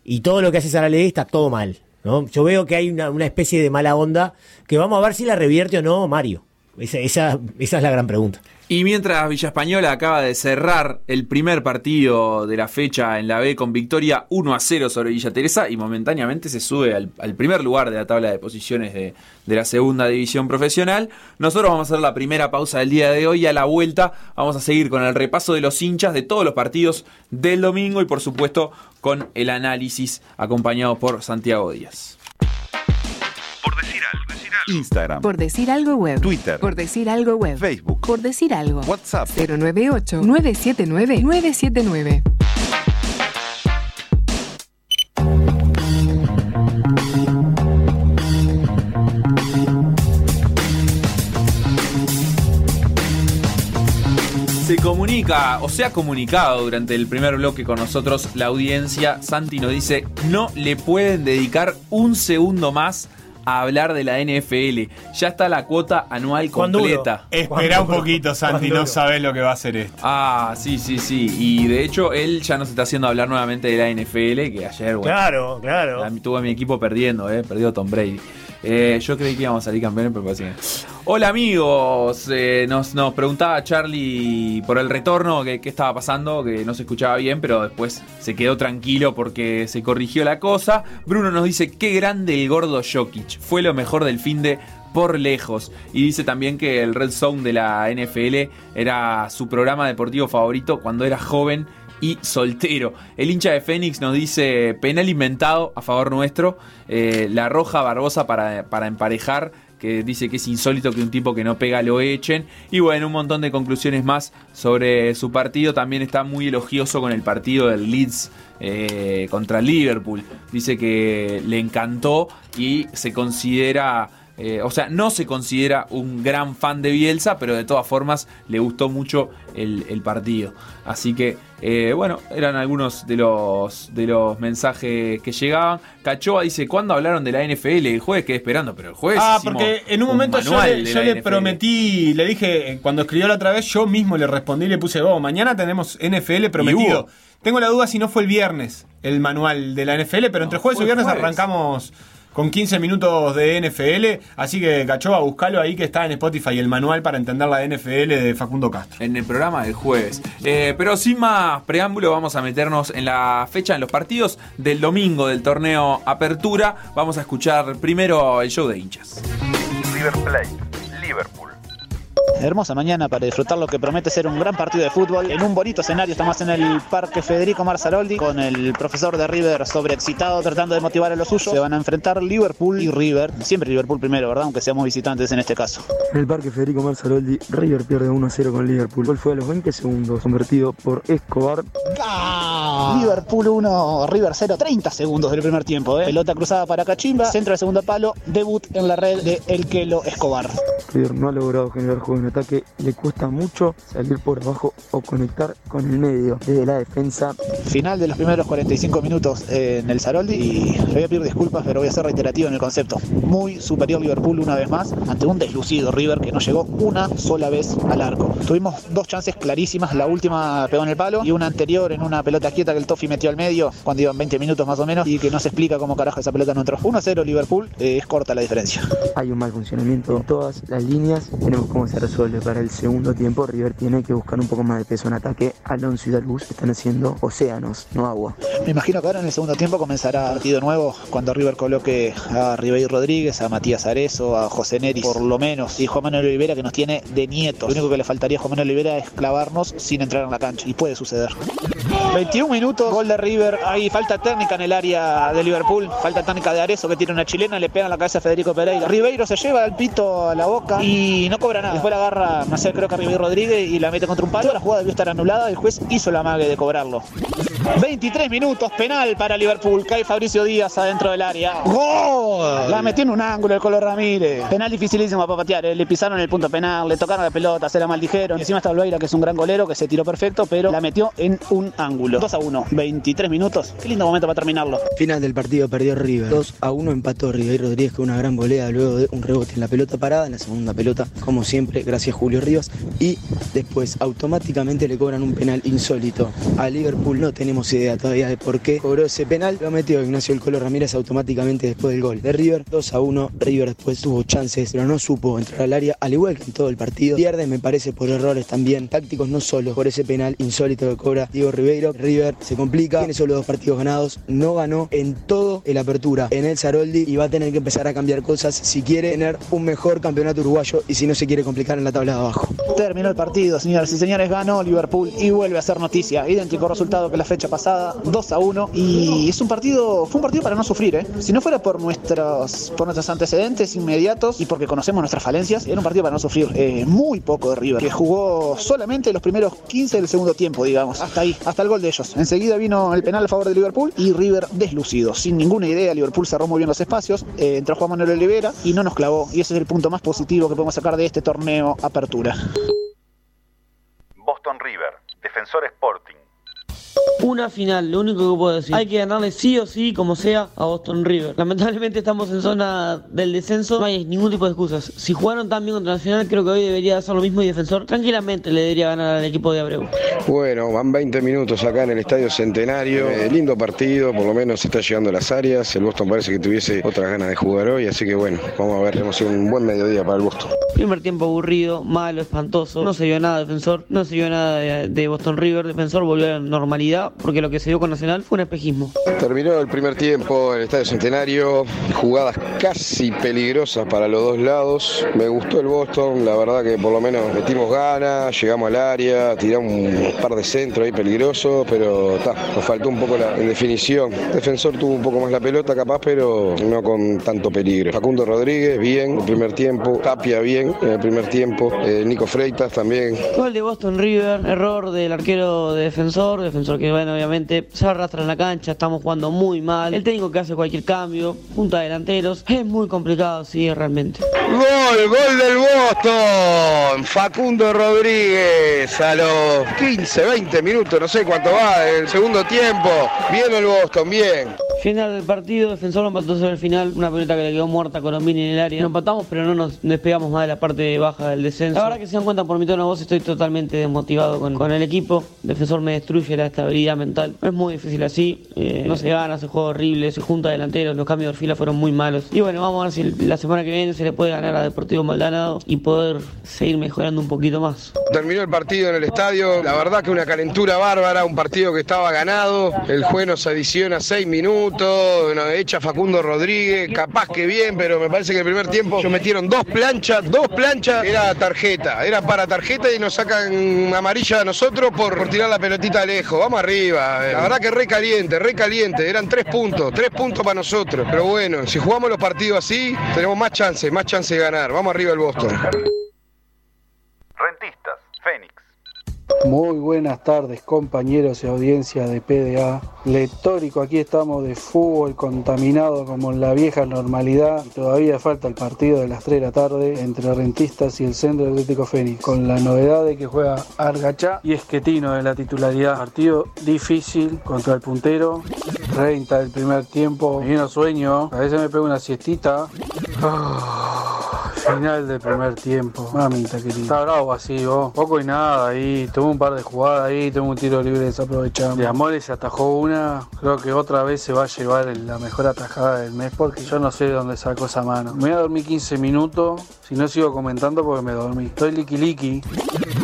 Y todo lo que hace Saralegui está todo mal. ¿no? Yo veo que hay una, una especie de mala onda que vamos a ver si la revierte o no Mario. Esa, esa, esa es la gran pregunta. Y mientras Villa Española acaba de cerrar el primer partido de la fecha en la B con victoria 1 a 0 sobre Villa Teresa y momentáneamente se sube al, primer lugar de la tabla de posiciones de, de la segunda división profesional, nosotros vamos a hacer la primera pausa del día de hoy y a la vuelta vamos a seguir con el repaso de los hinchas de todos los partidos del domingo y por supuesto con el análisis acompañado por Santiago Díaz. Instagram, Por decir algo web. Twitter, Por decir algo web. Facebook, Por decir algo. WhatsApp. 098-979-979. Se comunica o se ha comunicado durante el primer bloque con nosotros la audiencia. Santi nos dice, no le pueden dedicar un segundo más a hablar de la NFL. Ya está la cuota anual completa. Espera un poquito, Santi, no sabes lo que va a hacer esto. Ah, sí, sí, sí. Y de hecho, él ya nos está haciendo hablar nuevamente de la NFL, que ayer, bueno, Claro, claro. tuvo a mi equipo perdiendo, eh, perdió Tom Brady. Eh, yo creí que íbamos a salir campeones, pero parece. Hola amigos, eh, nos, nos preguntaba Charlie por el retorno, que estaba pasando, que no se escuchaba bien, pero después se quedó tranquilo porque se corrigió la cosa. Bruno nos dice, qué grande el gordo Jokic, fue lo mejor del fin de por lejos. Y dice también que el Red Zone de la NFL era su programa deportivo favorito cuando era joven y soltero. El hincha de Fénix nos dice penal inventado a favor nuestro. eh, la roja Barbosa para, para emparejar. Que dice que es insólito que un tipo que no pega lo echen. Y bueno, un montón de conclusiones más sobre su partido. También está muy elogioso con el partido del Leeds eh, contra Liverpool. Dice que le encantó y se considera eh, o sea, no se considera un gran fan de Bielsa, pero de todas formas le gustó mucho el, el partido. Así que, eh, bueno, eran algunos de los, de los mensajes que llegaban. Cachoa dice, ¿cuándo hablaron de la NFL? El jueves quedé esperando, pero el jueves... Ah, porque en un momento yo, le, yo prometí, le dije, eh, cuando escribió la otra vez, yo mismo le respondí y le puse, oh, mañana tenemos NFL prometido. Tengo la duda si no fue el viernes el manual de la NFL, pero entre jueves y viernes jueves. arrancamos con 15 minutos de NFL. Así que, Cachoa, buscalo ahí que está en Spotify, el manual para entender la NFL de Facundo Castro. En el programa del jueves. Eh, pero sin más preámbulo, vamos a meternos en la fecha, en los partidos del domingo del torneo Apertura. Vamos a escuchar primero el show de hinchas. River Plate, Liverpool. Hermosa mañana para disfrutar lo que promete ser un gran partido de fútbol. En un bonito escenario estamos en el Parque Federico Marzaroldi con el profesor de River sobreexcitado tratando de motivar a los suyos. Se van a enfrentar Liverpool y River. Siempre Liverpool primero, ¿verdad? Aunque seamos visitantes en este caso. En el Parque Federico Marzaroldi, River pierde 1-0 con Liverpool. Gol fue a los 20 segundos, convertido por Escobar. Liverpool 1, River 0, 30 segundos del primer tiempo. ¿eh? Pelota cruzada para Cachimba, centro del segundo palo, debut en la red de El Kelo Escobar. River no ha logrado generar juego en ataque, le cuesta mucho salir por abajo o conectar con el medio desde la defensa. Final de los primeros 45 minutos en el Saroldi y le voy a pedir disculpas, pero voy a ser reiterativo en el concepto. Muy superior Liverpool una vez más ante un deslucido River que no llegó una sola vez al arco. Tuvimos dos chances clarísimas, la última pegó en el palo y una anterior en una pelota quieta que el Toffee metió al medio cuando iban 20 minutos más o menos y que no se explica cómo carajo esa pelota no entró. 1-0 Liverpool, eh, es corta la diferencia. Hay un mal funcionamiento en todas las líneas. Tenemos cómo se resuelve para el segundo tiempo. River tiene que buscar un poco más de peso en ataque. Alonso y Dalbus están haciendo océanos, no agua. Me imagino que ahora en el segundo tiempo comenzará partido nuevo cuando River coloque a Ribeiro Rodríguez, a Matías Arezo, a José Neris, por lo menos, y Juan Manuel Olivera que nos tiene de nietos. Lo único que le faltaría a Juan Manuel Olivera es clavarnos sin entrar en la cancha y puede suceder. 21 minutos, gol de River, hay falta técnica en el área de Liverpool, falta técnica de Arezo que tiene una chilena, le pega en la cabeza a Federico Pereira. Ribeiro se lleva el pito a la boca y no cobra nada. Después la agarra, no sé, creo que a Rodríguez y la mete contra un palo. La jugada debió estar anulada, el juez hizo la mague de cobrarlo. 23 minutos, penal para Liverpool. Cae Fabricio Díaz adentro del área. ¡Gol! La metió en un ángulo el Colo Ramírez. Penal dificilísimo para patear. eh. Le pisaron el punto penal, le tocaron la pelota, se la maldijeron. Y encima está Olveira, que es un gran golero, que se tiró perfecto, pero la metió en un ángulo. 2 a 1, 23 minutos. Qué lindo momento para terminarlo. Final del partido perdió River. 2 a 1 empató River Rodríguez con una gran volea luego de un rebote en la pelota parada. En la segunda pelota, como siempre, gracias Julio Rivas y después automáticamente le cobran un penal insólito. A Liverpool no tenemos idea todavía de por qué cobró ese penal. Lo metió Ignacio El Colo Ramírez automáticamente después del gol de River. 2 a 1. River después tuvo chances, pero no supo entrar al área, al igual que en todo el partido. Pierde, me parece, por errores también tácticos, no solo por ese penal insólito que cobra Diego Ribeiro. River se complica, tiene solo dos partidos ganados, no ganó en todo el apertura en el Saroldi y va a tener que empezar a cambiar cosas si quiere tener un mejor campeonato uruguayo y si no se quiere complicar en la tabla de abajo. Terminó el partido, señoras y señores, ganó Liverpool y vuelve a ser noticia. Idéntico resultado que la fecha pasada, 2 a 1. Y es un partido, fue un partido para no sufrir, ¿eh? Si no fuera por nuestros, por nuestros antecedentes inmediatos y porque conocemos nuestras falencias, era un partido para no sufrir. Eh, muy poco de River, que jugó solamente los primeros 15 del segundo tiempo, digamos. Hasta ahí, hasta el gol de ellos. Enseguida vino el penal a favor de Liverpool y River deslucido. Sin ninguna idea, Liverpool cerró muy bien los espacios. eh, entró Juan Manuel Olivera y no nos clavó. Y ese es el punto más positivo que podemos sacar de este torneo Apertura. Boston River, Defensor Sporting. Una final, lo único que puedo decir. Hay que ganarle sí o sí, como sea, a Boston River. Lamentablemente estamos en zona del descenso, no hay ningún tipo de excusas. Si jugaron tan bien contra Nacional, creo que hoy debería hacer lo mismo y Defensor tranquilamente le debería ganar al equipo de Abreu. Bueno, van 20 minutos acá en el Estadio Centenario. Eh, lindo partido, por lo menos se está llegando a las áreas. El Boston parece que tuviese otras ganas de jugar hoy, así que bueno, vamos a ver, hemos un buen mediodía para el Boston. Primer tiempo aburrido, malo, espantoso. No se vio nada de Defensor, no se vio nada de, de Boston River. Defensor volvió a la normalidad porque lo que se vio con Nacional fue un espejismo. Terminó el primer tiempo en el Estadio Centenario, jugadas casi peligrosas para los dos lados. Me gustó el Boston, la verdad que por lo menos metimos ganas, llegamos al área, tiramos un par de centros ahí peligrosos, pero ta, nos faltó un poco la definición. Defensor tuvo un poco más la pelota capaz, pero no con tanto peligro. Facundo Rodríguez, bien, el primer tiempo. Tapia, bien, en el primer tiempo. Eh, Nico Freitas también. Gol de Boston River, error del arquero de defensor, defensor que bueno, obviamente se arrastra en la cancha, estamos jugando muy mal, el técnico que hace cualquier cambio, junta delanteros, es muy complicado, sí, realmente. Gol, gol del Boston. Facundo Rodríguez a los 15, 20 minutos, no sé cuánto va, el segundo tiempo. Bien el Boston, bien. Final del partido, defensor lo empató sobre el final, una pelota que le quedó muerta a Colombini en el área. Nos empatamos, pero no nos despegamos más de la parte baja del descenso. La verdad que se dan cuenta por mi tono de voz, estoy totalmente desmotivado con, con el equipo. Defensor me destruye la estabilidad mental. Es muy difícil así, eh, no se gana, se juega horrible, se junta delanteros, los cambios de fila fueron muy malos. Y bueno, vamos a ver si la semana que viene se le puede ganar a Deportivo Maldonado y poder seguir mejorando un poquito más. Terminó el partido en el estadio, la verdad que una calentura bárbara, un partido que estaba ganado. El juez nos adiciona 6 minutos, nos echa Facundo Rodríguez, capaz que bien, pero me parece que el primer tiempo ellos metieron dos planchas, dos planchas, era tarjeta, era para tarjeta y nos sacan amarilla a nosotros por, por tirar la pelotita lejos. Vamos arriba, la verdad que re caliente, re caliente, eran tres puntos, tres puntos para nosotros. Pero bueno, si jugamos los partidos así, tenemos más chances, más chances de ganar. Vamos arriba el Boston. Rentistas. Muy buenas tardes compañeros y audiencia de PDA. Letórico, aquí estamos de fútbol contaminado como en la vieja normalidad. Todavía falta el partido de las 3 de la tarde entre Rentistas y el Centro Atlético Fénix. Con la novedad de que juega Argachá y Esquetino en la titularidad. Partido difícil contra el puntero. 30 del primer tiempo. Me vino sueño. A veces me pego una siestita. Ah, final del primer tiempo. Mamita querida. Está bravo así, vos. Poco y nada ahí. Tuvo un par de jugadas ahí. Tuvo un tiro libre desaprovechado. De Amores se atajó una. Creo que otra vez se va a llevar la mejor atajada del mes porque yo no sé de dónde sacó esa mano. Me voy a dormir 15 minutos. Si no sigo comentando porque me dormí. Estoy liqui liqui.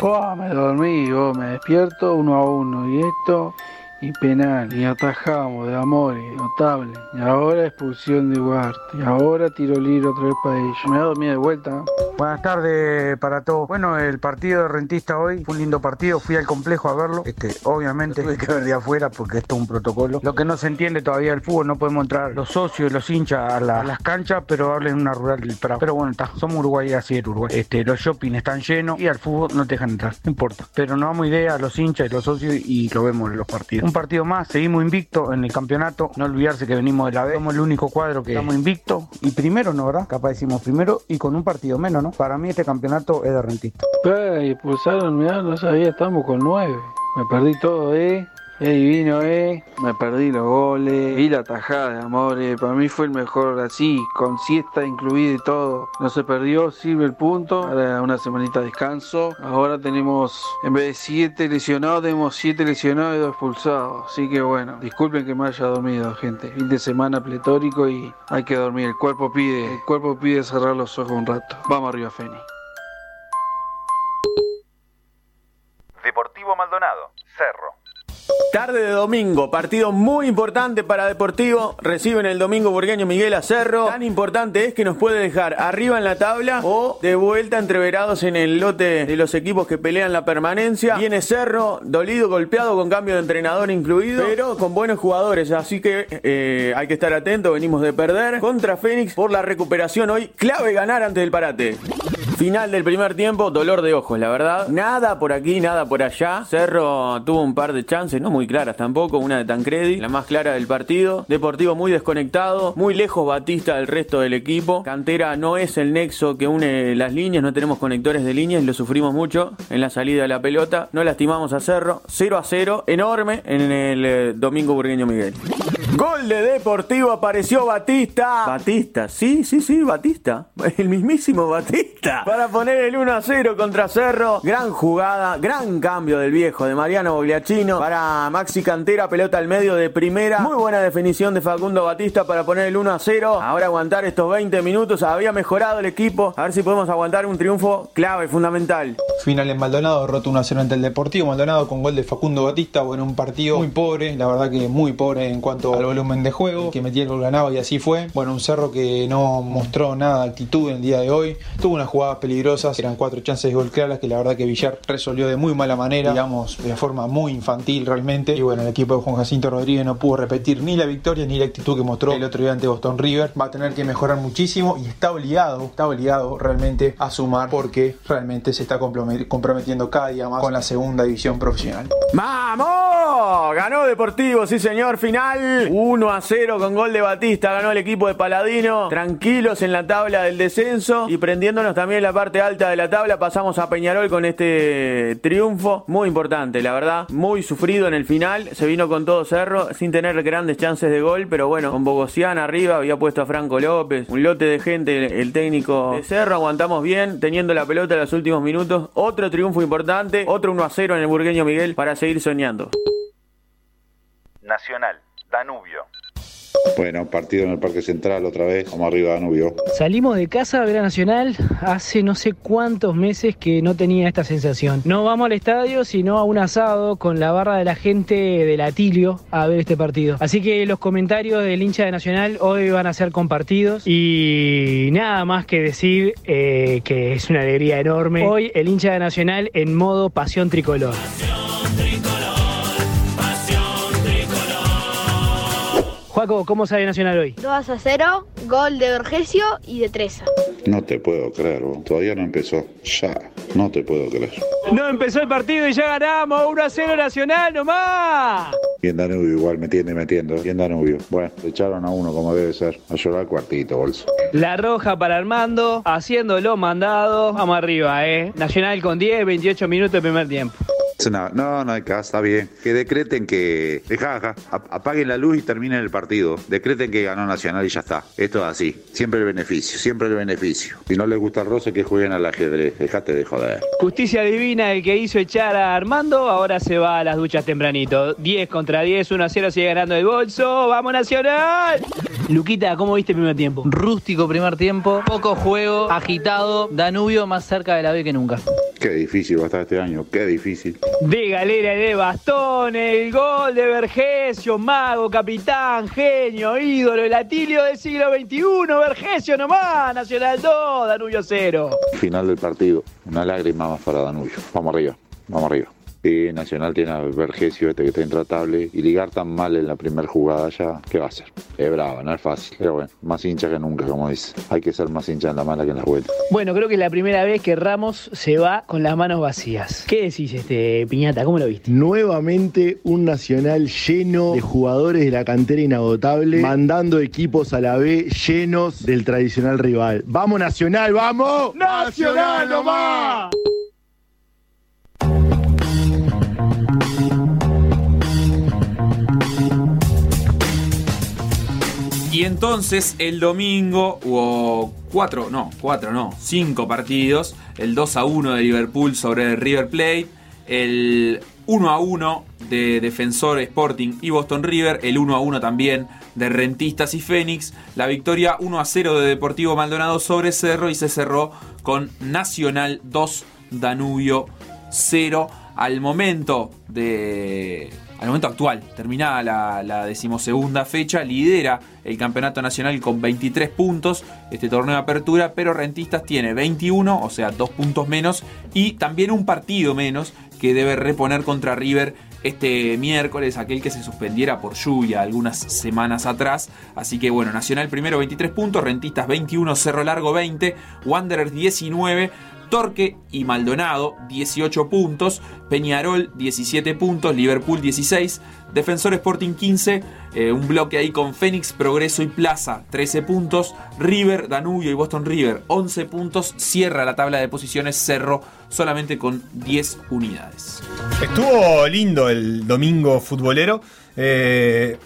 Buah, me dormí, vos. Me despierto uno a uno. Y esto y penal, y atajamos de Amores, notable, y ahora expulsión de Ugarte, y ahora tiro libre otra vez para ellos. Me ha dormido de vuelta. Buenas tardes para todos. Bueno, el partido de Rentista hoy fue un lindo partido. Fui al complejo a verlo. Este, obviamente tuve que ver de afuera porque esto es un protocolo. Lo que no se entiende todavía del fútbol, no podemos entrar los socios y los hinchas a, la- a las canchas, pero hablen una rural del Prado. Pero bueno, está, somos Uruguay, así es Uruguay. Este, los shopping están llenos y al fútbol no te dejan entrar, no importa. Pero no damos idea a los hinchas y los socios y lo vemos en los partidos. Un partido más, seguimos invicto en el campeonato. No olvidarse que venimos de la B. Somos el único cuadro que estamos invicto. Y primero, ¿no, verdad? Capaz decimos primero y con un partido menos, ¿no? Para mí este campeonato es de rentista. Ay, expulsaron, mirá, no sabía, estamos con nueve. Me perdí todo, ¿eh? Es divino, eh. Me perdí los goles. Vi la tajada Amores. Para mí fue el mejor así, con siesta incluida y todo. No se perdió, sirve el punto. Ahora una semanita de descanso. Ahora tenemos, en vez de siete lesionados, tenemos siete lesionados y dos expulsados. Así que bueno, disculpen que me haya dormido, gente. Fin de semana pletórico y hay que dormir. El cuerpo pide, el cuerpo pide cerrar los ojos un rato. Vamos arriba, Feni. Deportivo Maldonado, Cerro. Tarde de domingo, partido muy importante para Deportivo. Reciben el domingo burgueño Miguel Acerro. Tan importante es que nos puede dejar arriba en la tabla o de vuelta entreverados en el lote de los equipos que pelean la permanencia. Viene Cerro, dolido, golpeado, con cambio de entrenador incluido, pero con buenos jugadores. Así que eh, hay que estar atento. Venimos de perder contra Fénix por la recuperación hoy. Clave ganar antes del parate. Final del primer tiempo, dolor de ojos, la verdad. Nada por aquí, nada por allá. Cerro tuvo un par de chances, no muy claras tampoco. Una de Tancredi, la más clara del partido. Deportivo muy desconectado, muy lejos Batista del resto del equipo. Cantera no es el nexo que une las líneas, no tenemos conectores de líneas, lo sufrimos mucho en la salida de la pelota. No lastimamos a Cerro, 0 a 0, enorme en el eh, domingo burgueño Miguel. Gol de Deportivo, apareció Batista. Batista, sí, sí, sí, Batista. <laughs> El mismísimo Batista. Para poner el 1 a 0 contra Cerro. Gran jugada, gran cambio del viejo de Mariano Bogliacchino. Para Maxi Cantera, pelota al medio de primera. Muy buena definición de Facundo Batista para poner el 1 a 0. Ahora aguantar estos 20 minutos. Había mejorado el equipo. A ver si podemos aguantar un triunfo clave, fundamental. Final en Maldonado, roto 1 a 0 ante el Deportivo Maldonado con gol de Facundo Batista. Bueno, un partido muy pobre, la verdad que muy pobre en cuanto al volumen de juego. Que metía el gol ganaba y así fue. Bueno, un cerro que no mostró nada de actitud en el día de hoy. Tuvo unas jugadas peligrosas, eran cuatro chances de gol claras que la verdad que Villar resolvió de muy mala manera, digamos, de forma muy infantil realmente. Y bueno, el equipo de Juan Jacinto Rodríguez no pudo repetir ni la victoria ni la actitud que mostró el otro día ante Boston River. Va a tener que mejorar muchísimo y está obligado, está obligado realmente a sumar porque realmente se está compromet- comprometiendo cada día más con la segunda división profesional. ¡Vamos! Ganó Deportivo, sí señor, final 1 a 0 con gol de Batista, ganó el equipo de Paladino, tranquilos en la tabla del descenso y prendiéndonos también en la parte alta de la tabla, pasamos a Peñarol con este triunfo, muy importante, la verdad, muy sufrido en el final, se vino con todo Cerro sin tener grandes chances de gol, pero bueno, con Bogosian arriba, había puesto a Franco López, un lote de gente, el técnico de Cerro, aguantamos bien, teniendo la pelota en los últimos minutos, otro triunfo importante, otro 1 a 0 en el burgueño Miguel para seguir soñando. Nacional, Danubio. Bueno, partido en el Parque Central otra vez, como arriba Danubio. Salimos de casa a ver a Nacional hace no sé cuántos meses que no tenía esta sensación. No vamos al estadio, sino a un asado con la barra de la gente del Atilio a ver este partido. Así que los comentarios del hincha de Nacional hoy van a ser compartidos y nada más que decir eh, que es una alegría enorme. Hoy el hincha de Nacional en modo pasión tricolor. Juaco, ¿cómo sale Nacional hoy? 2 a 0, gol de Vergesio y de Treza. No te puedo creer, vos. todavía no empezó. Ya, no te puedo creer. No empezó el partido y ya ganamos 1 a 0 Nacional nomás. Bien Danubio igual, me tiende metiendo. Bien Danubio. Bueno, le echaron a uno como debe ser. A llorar cuartito, bolso. La roja para Armando, haciéndolo mandado. Vamos arriba, eh. Nacional con 10, 28 minutos de primer tiempo. No, no, no hay caso, está bien. Que decreten que. Deja acá. ap- Apaguen la luz y terminen el partido. Decreten que ganó Nacional y ya está. Esto es así. Siempre el beneficio, siempre el beneficio. Si no les gusta el roce, que jueguen al ajedrez. Dejate de joder. Justicia divina, el que hizo echar a Armando, ahora se va a las duchas tempranito. 10 contra 10, 1 a 0, sigue ganando el bolso. ¡Vamos Nacional! Luquita, ¿cómo viste el primer tiempo? Rústico primer tiempo, poco juego, agitado, Danubio más cerca de la B que nunca. Qué difícil va a estar este año. Qué difícil. De galera de bastón, el gol de Vergesio, mago, capitán, genio, ídolo, el atilio del siglo XXI, Vergesio nomás, Nacional 2, Danubio 0. Final del partido. Una lágrima más para Danubio. Vamos arriba. Vamos arriba. Y Nacional tiene a Vergesio este que está intratable y ligar tan mal en la primera jugada ya, ¿qué va a hacer? Es brava, no es fácil. Pero bueno, más hincha que nunca, como dice. Hay que ser más hincha en la mala que en las vueltas. Bueno, creo que es la primera vez que Ramos se va con las manos vacías. ¿Qué decís, este Piñata? ¿Cómo lo viste? Nuevamente un Nacional lleno de jugadores de la cantera inagotable, mandando equipos a la B llenos del tradicional rival. ¡Vamos Nacional, vamos! ¡Nacional nomás! Y entonces el domingo hubo cuatro, no, cuatro no, cinco partidos. El 2 a 1 de Liverpool sobre River Plate. El 1 a 1 de Defensor Sporting y Boston River. El 1 a 1 también de Rentistas y Fénix. La victoria 1 a 0 de Deportivo Maldonado sobre Cerro y se cerró con Nacional 2, Danubio 0. Al momento de al momento actual, terminada la, la, decimosegunda fecha, lidera el campeonato nacional con 23 puntos, este torneo de apertura, pero Rentistas tiene 21, o sea, dos puntos menos, y también un partido menos que debe reponer contra River este miércoles, aquel que se suspendiera por lluvia algunas semanas atrás. Así que bueno, Nacional primero 23 puntos, Rentistas 21, Cerro Largo 20, Wanderers 19, Torque y Maldonado 18 puntos, Peñarol 17 puntos, Liverpool 16, Defensor Sporting 15, eh, un bloque ahí con Fénix, Progreso y Plaza 13 puntos, River, Danubio y Boston River 11 puntos, cierra la tabla de posiciones Cerro solamente con 10 unidades. Estuvo lindo el domingo futbolero. Eh,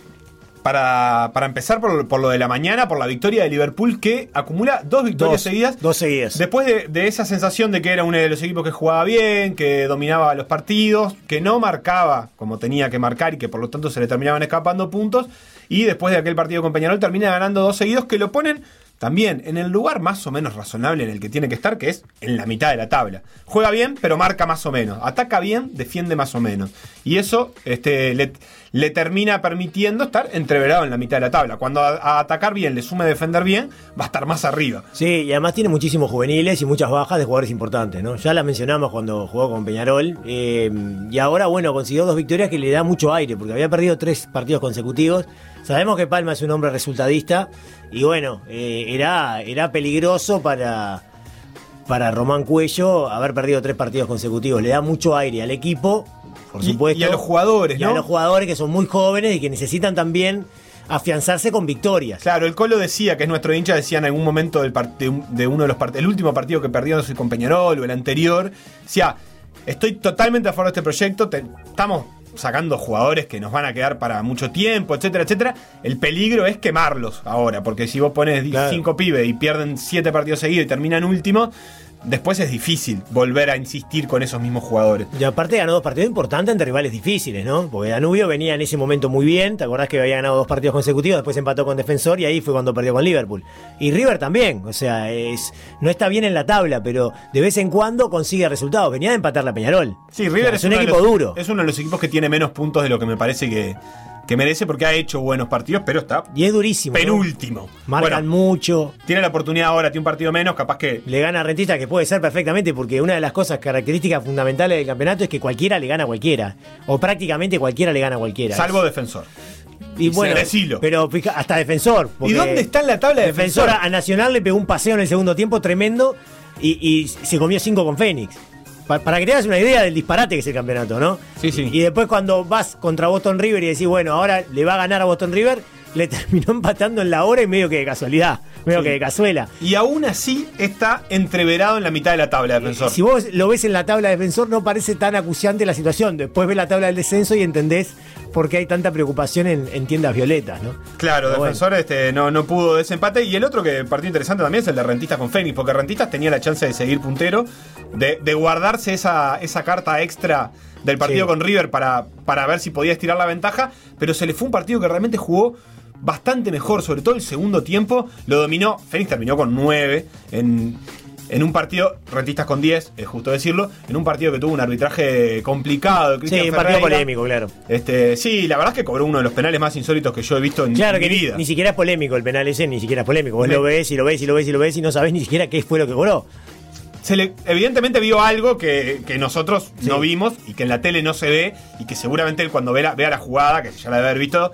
para, para empezar por, lo de la mañana, por la victoria de Liverpool que acumula dos victorias seguidas. Dos seguidas. Después de, de, esa sensación de que era uno de los equipos que jugaba bien, que dominaba los partidos, que no marcaba como tenía que marcar y que por lo tanto se le terminaban escapando puntos. Y después de aquel partido con Peñarol termina ganando dos seguidos que lo ponen también en el lugar más o menos razonable en el que tiene que estar, que es en la mitad de la tabla. Juega bien, pero marca más o menos. Ataca bien, defiende más o menos. Y eso este, le, le termina permitiendo estar entreverado en la mitad de la tabla. Cuando a, atacar bien le sume defender bien, va a estar más arriba. Sí, y además tiene muchísimos juveniles y muchas bajas de jugadores importantes, ¿no? Ya la mencionamos cuando jugó con Peñarol. Eh, y ahora, bueno, consiguió dos victorias que le da mucho aire, porque había perdido tres partidos consecutivos. Sabemos que Palma es un hombre resultadista y bueno, eh, era, era peligroso para, para Román Cuello haber perdido tres partidos consecutivos. Le da mucho aire al equipo, por supuesto. Y a los jugadores, y a los jugadores que son muy jóvenes y que necesitan también afianzarse con victorias. Claro, el Colo decía, que es nuestro hincha, decía en algún momento del de, uno de los partidos, el último partido que sé, con Peñarol o el anterior, decía, estoy totalmente a favor de este proyecto, estamos sacando jugadores que nos van a quedar para mucho tiempo, etcétera, etcétera. El peligro es quemarlos ahora, porque si vos pones cinco pibes y pierden siete partidos seguidos y terminan último, después es difícil volver a insistir con esos mismos jugadores. Y aparte ganó dos partidos importantes entre rivales difíciles, ¿no? Porque Danubio venía en ese momento muy bien, ¿te acordás que había ganado dos partidos consecutivos, después empató con Defensor y ahí fue cuando perdió con Liverpool. Y River también, o sea, es, no está bien en la tabla, pero de vez en cuando consigue resultados. Venía de empatar la Peñarol. Sí, River es, un equipo duro. Es uno de los equipos que tiene menos puntos de lo que me parece que que merece porque ha hecho buenos partidos, pero está. Y es durísimo. Penúltimo. Marcan mucho. Tiene la oportunidad ahora, tiene un partido menos, capaz que. Le gana a Rentista, que puede ser perfectamente, porque una de las cosas características fundamentales del campeonato es que cualquiera le gana a cualquiera. O prácticamente cualquiera le gana a cualquiera. Salvo defensor. Y bueno, pero hasta defensor. ¿Y dónde está en la tabla de defensor? defensor? A Nacional le pegó un paseo en el segundo tiempo tremendo y, y se comió cinco con Fénix para que te hagas una idea del disparate que es el campeonato, ¿no? Sí, sí. Y después cuando vas contra Boston River y decís, bueno, ahora le va a ganar a Boston River, le terminó empatando en la hora y medio que de casualidad, medio que de cazuela. Y aún así está entreverado en la mitad de la tabla de defensor. Si vos lo ves en la tabla de defensor, no parece tan acuciante la situación. Después ves la tabla del descenso y entendés por qué hay tanta preocupación en, tiendas violetas, ¿no? Claro, defensor este, no, no pudo desempate. Y el otro que partió interesante también es el de Rentistas con Fénix, porque Rentistas tenía la chance de seguir puntero, de, guardarse esa, esa carta extra del partido con River para, para ver si podía estirar la ventaja, pero se le fue un partido que realmente jugó bastante mejor, sobre todo el segundo tiempo, lo dominó, Fénix terminó con 9 en, en un partido, rentistas con 10, es justo decirlo, en un partido que tuvo un arbitraje complicado. sí, un partido polémico, claro. Este, sí, la verdad es que cobró uno de los penales más insólitos que yo he visto en claro mi que vida. Ni, siquiera es polémico el penal ese, ni siquiera es polémico. Vos lo ves y lo ves y lo ves y lo ves y no sabés ni siquiera qué fue lo que cobró. Se le, evidentemente vio algo que, nosotros no vimos y que en la tele no se ve y que seguramente él cuando vea, vea la jugada, que ya la debe haber visto,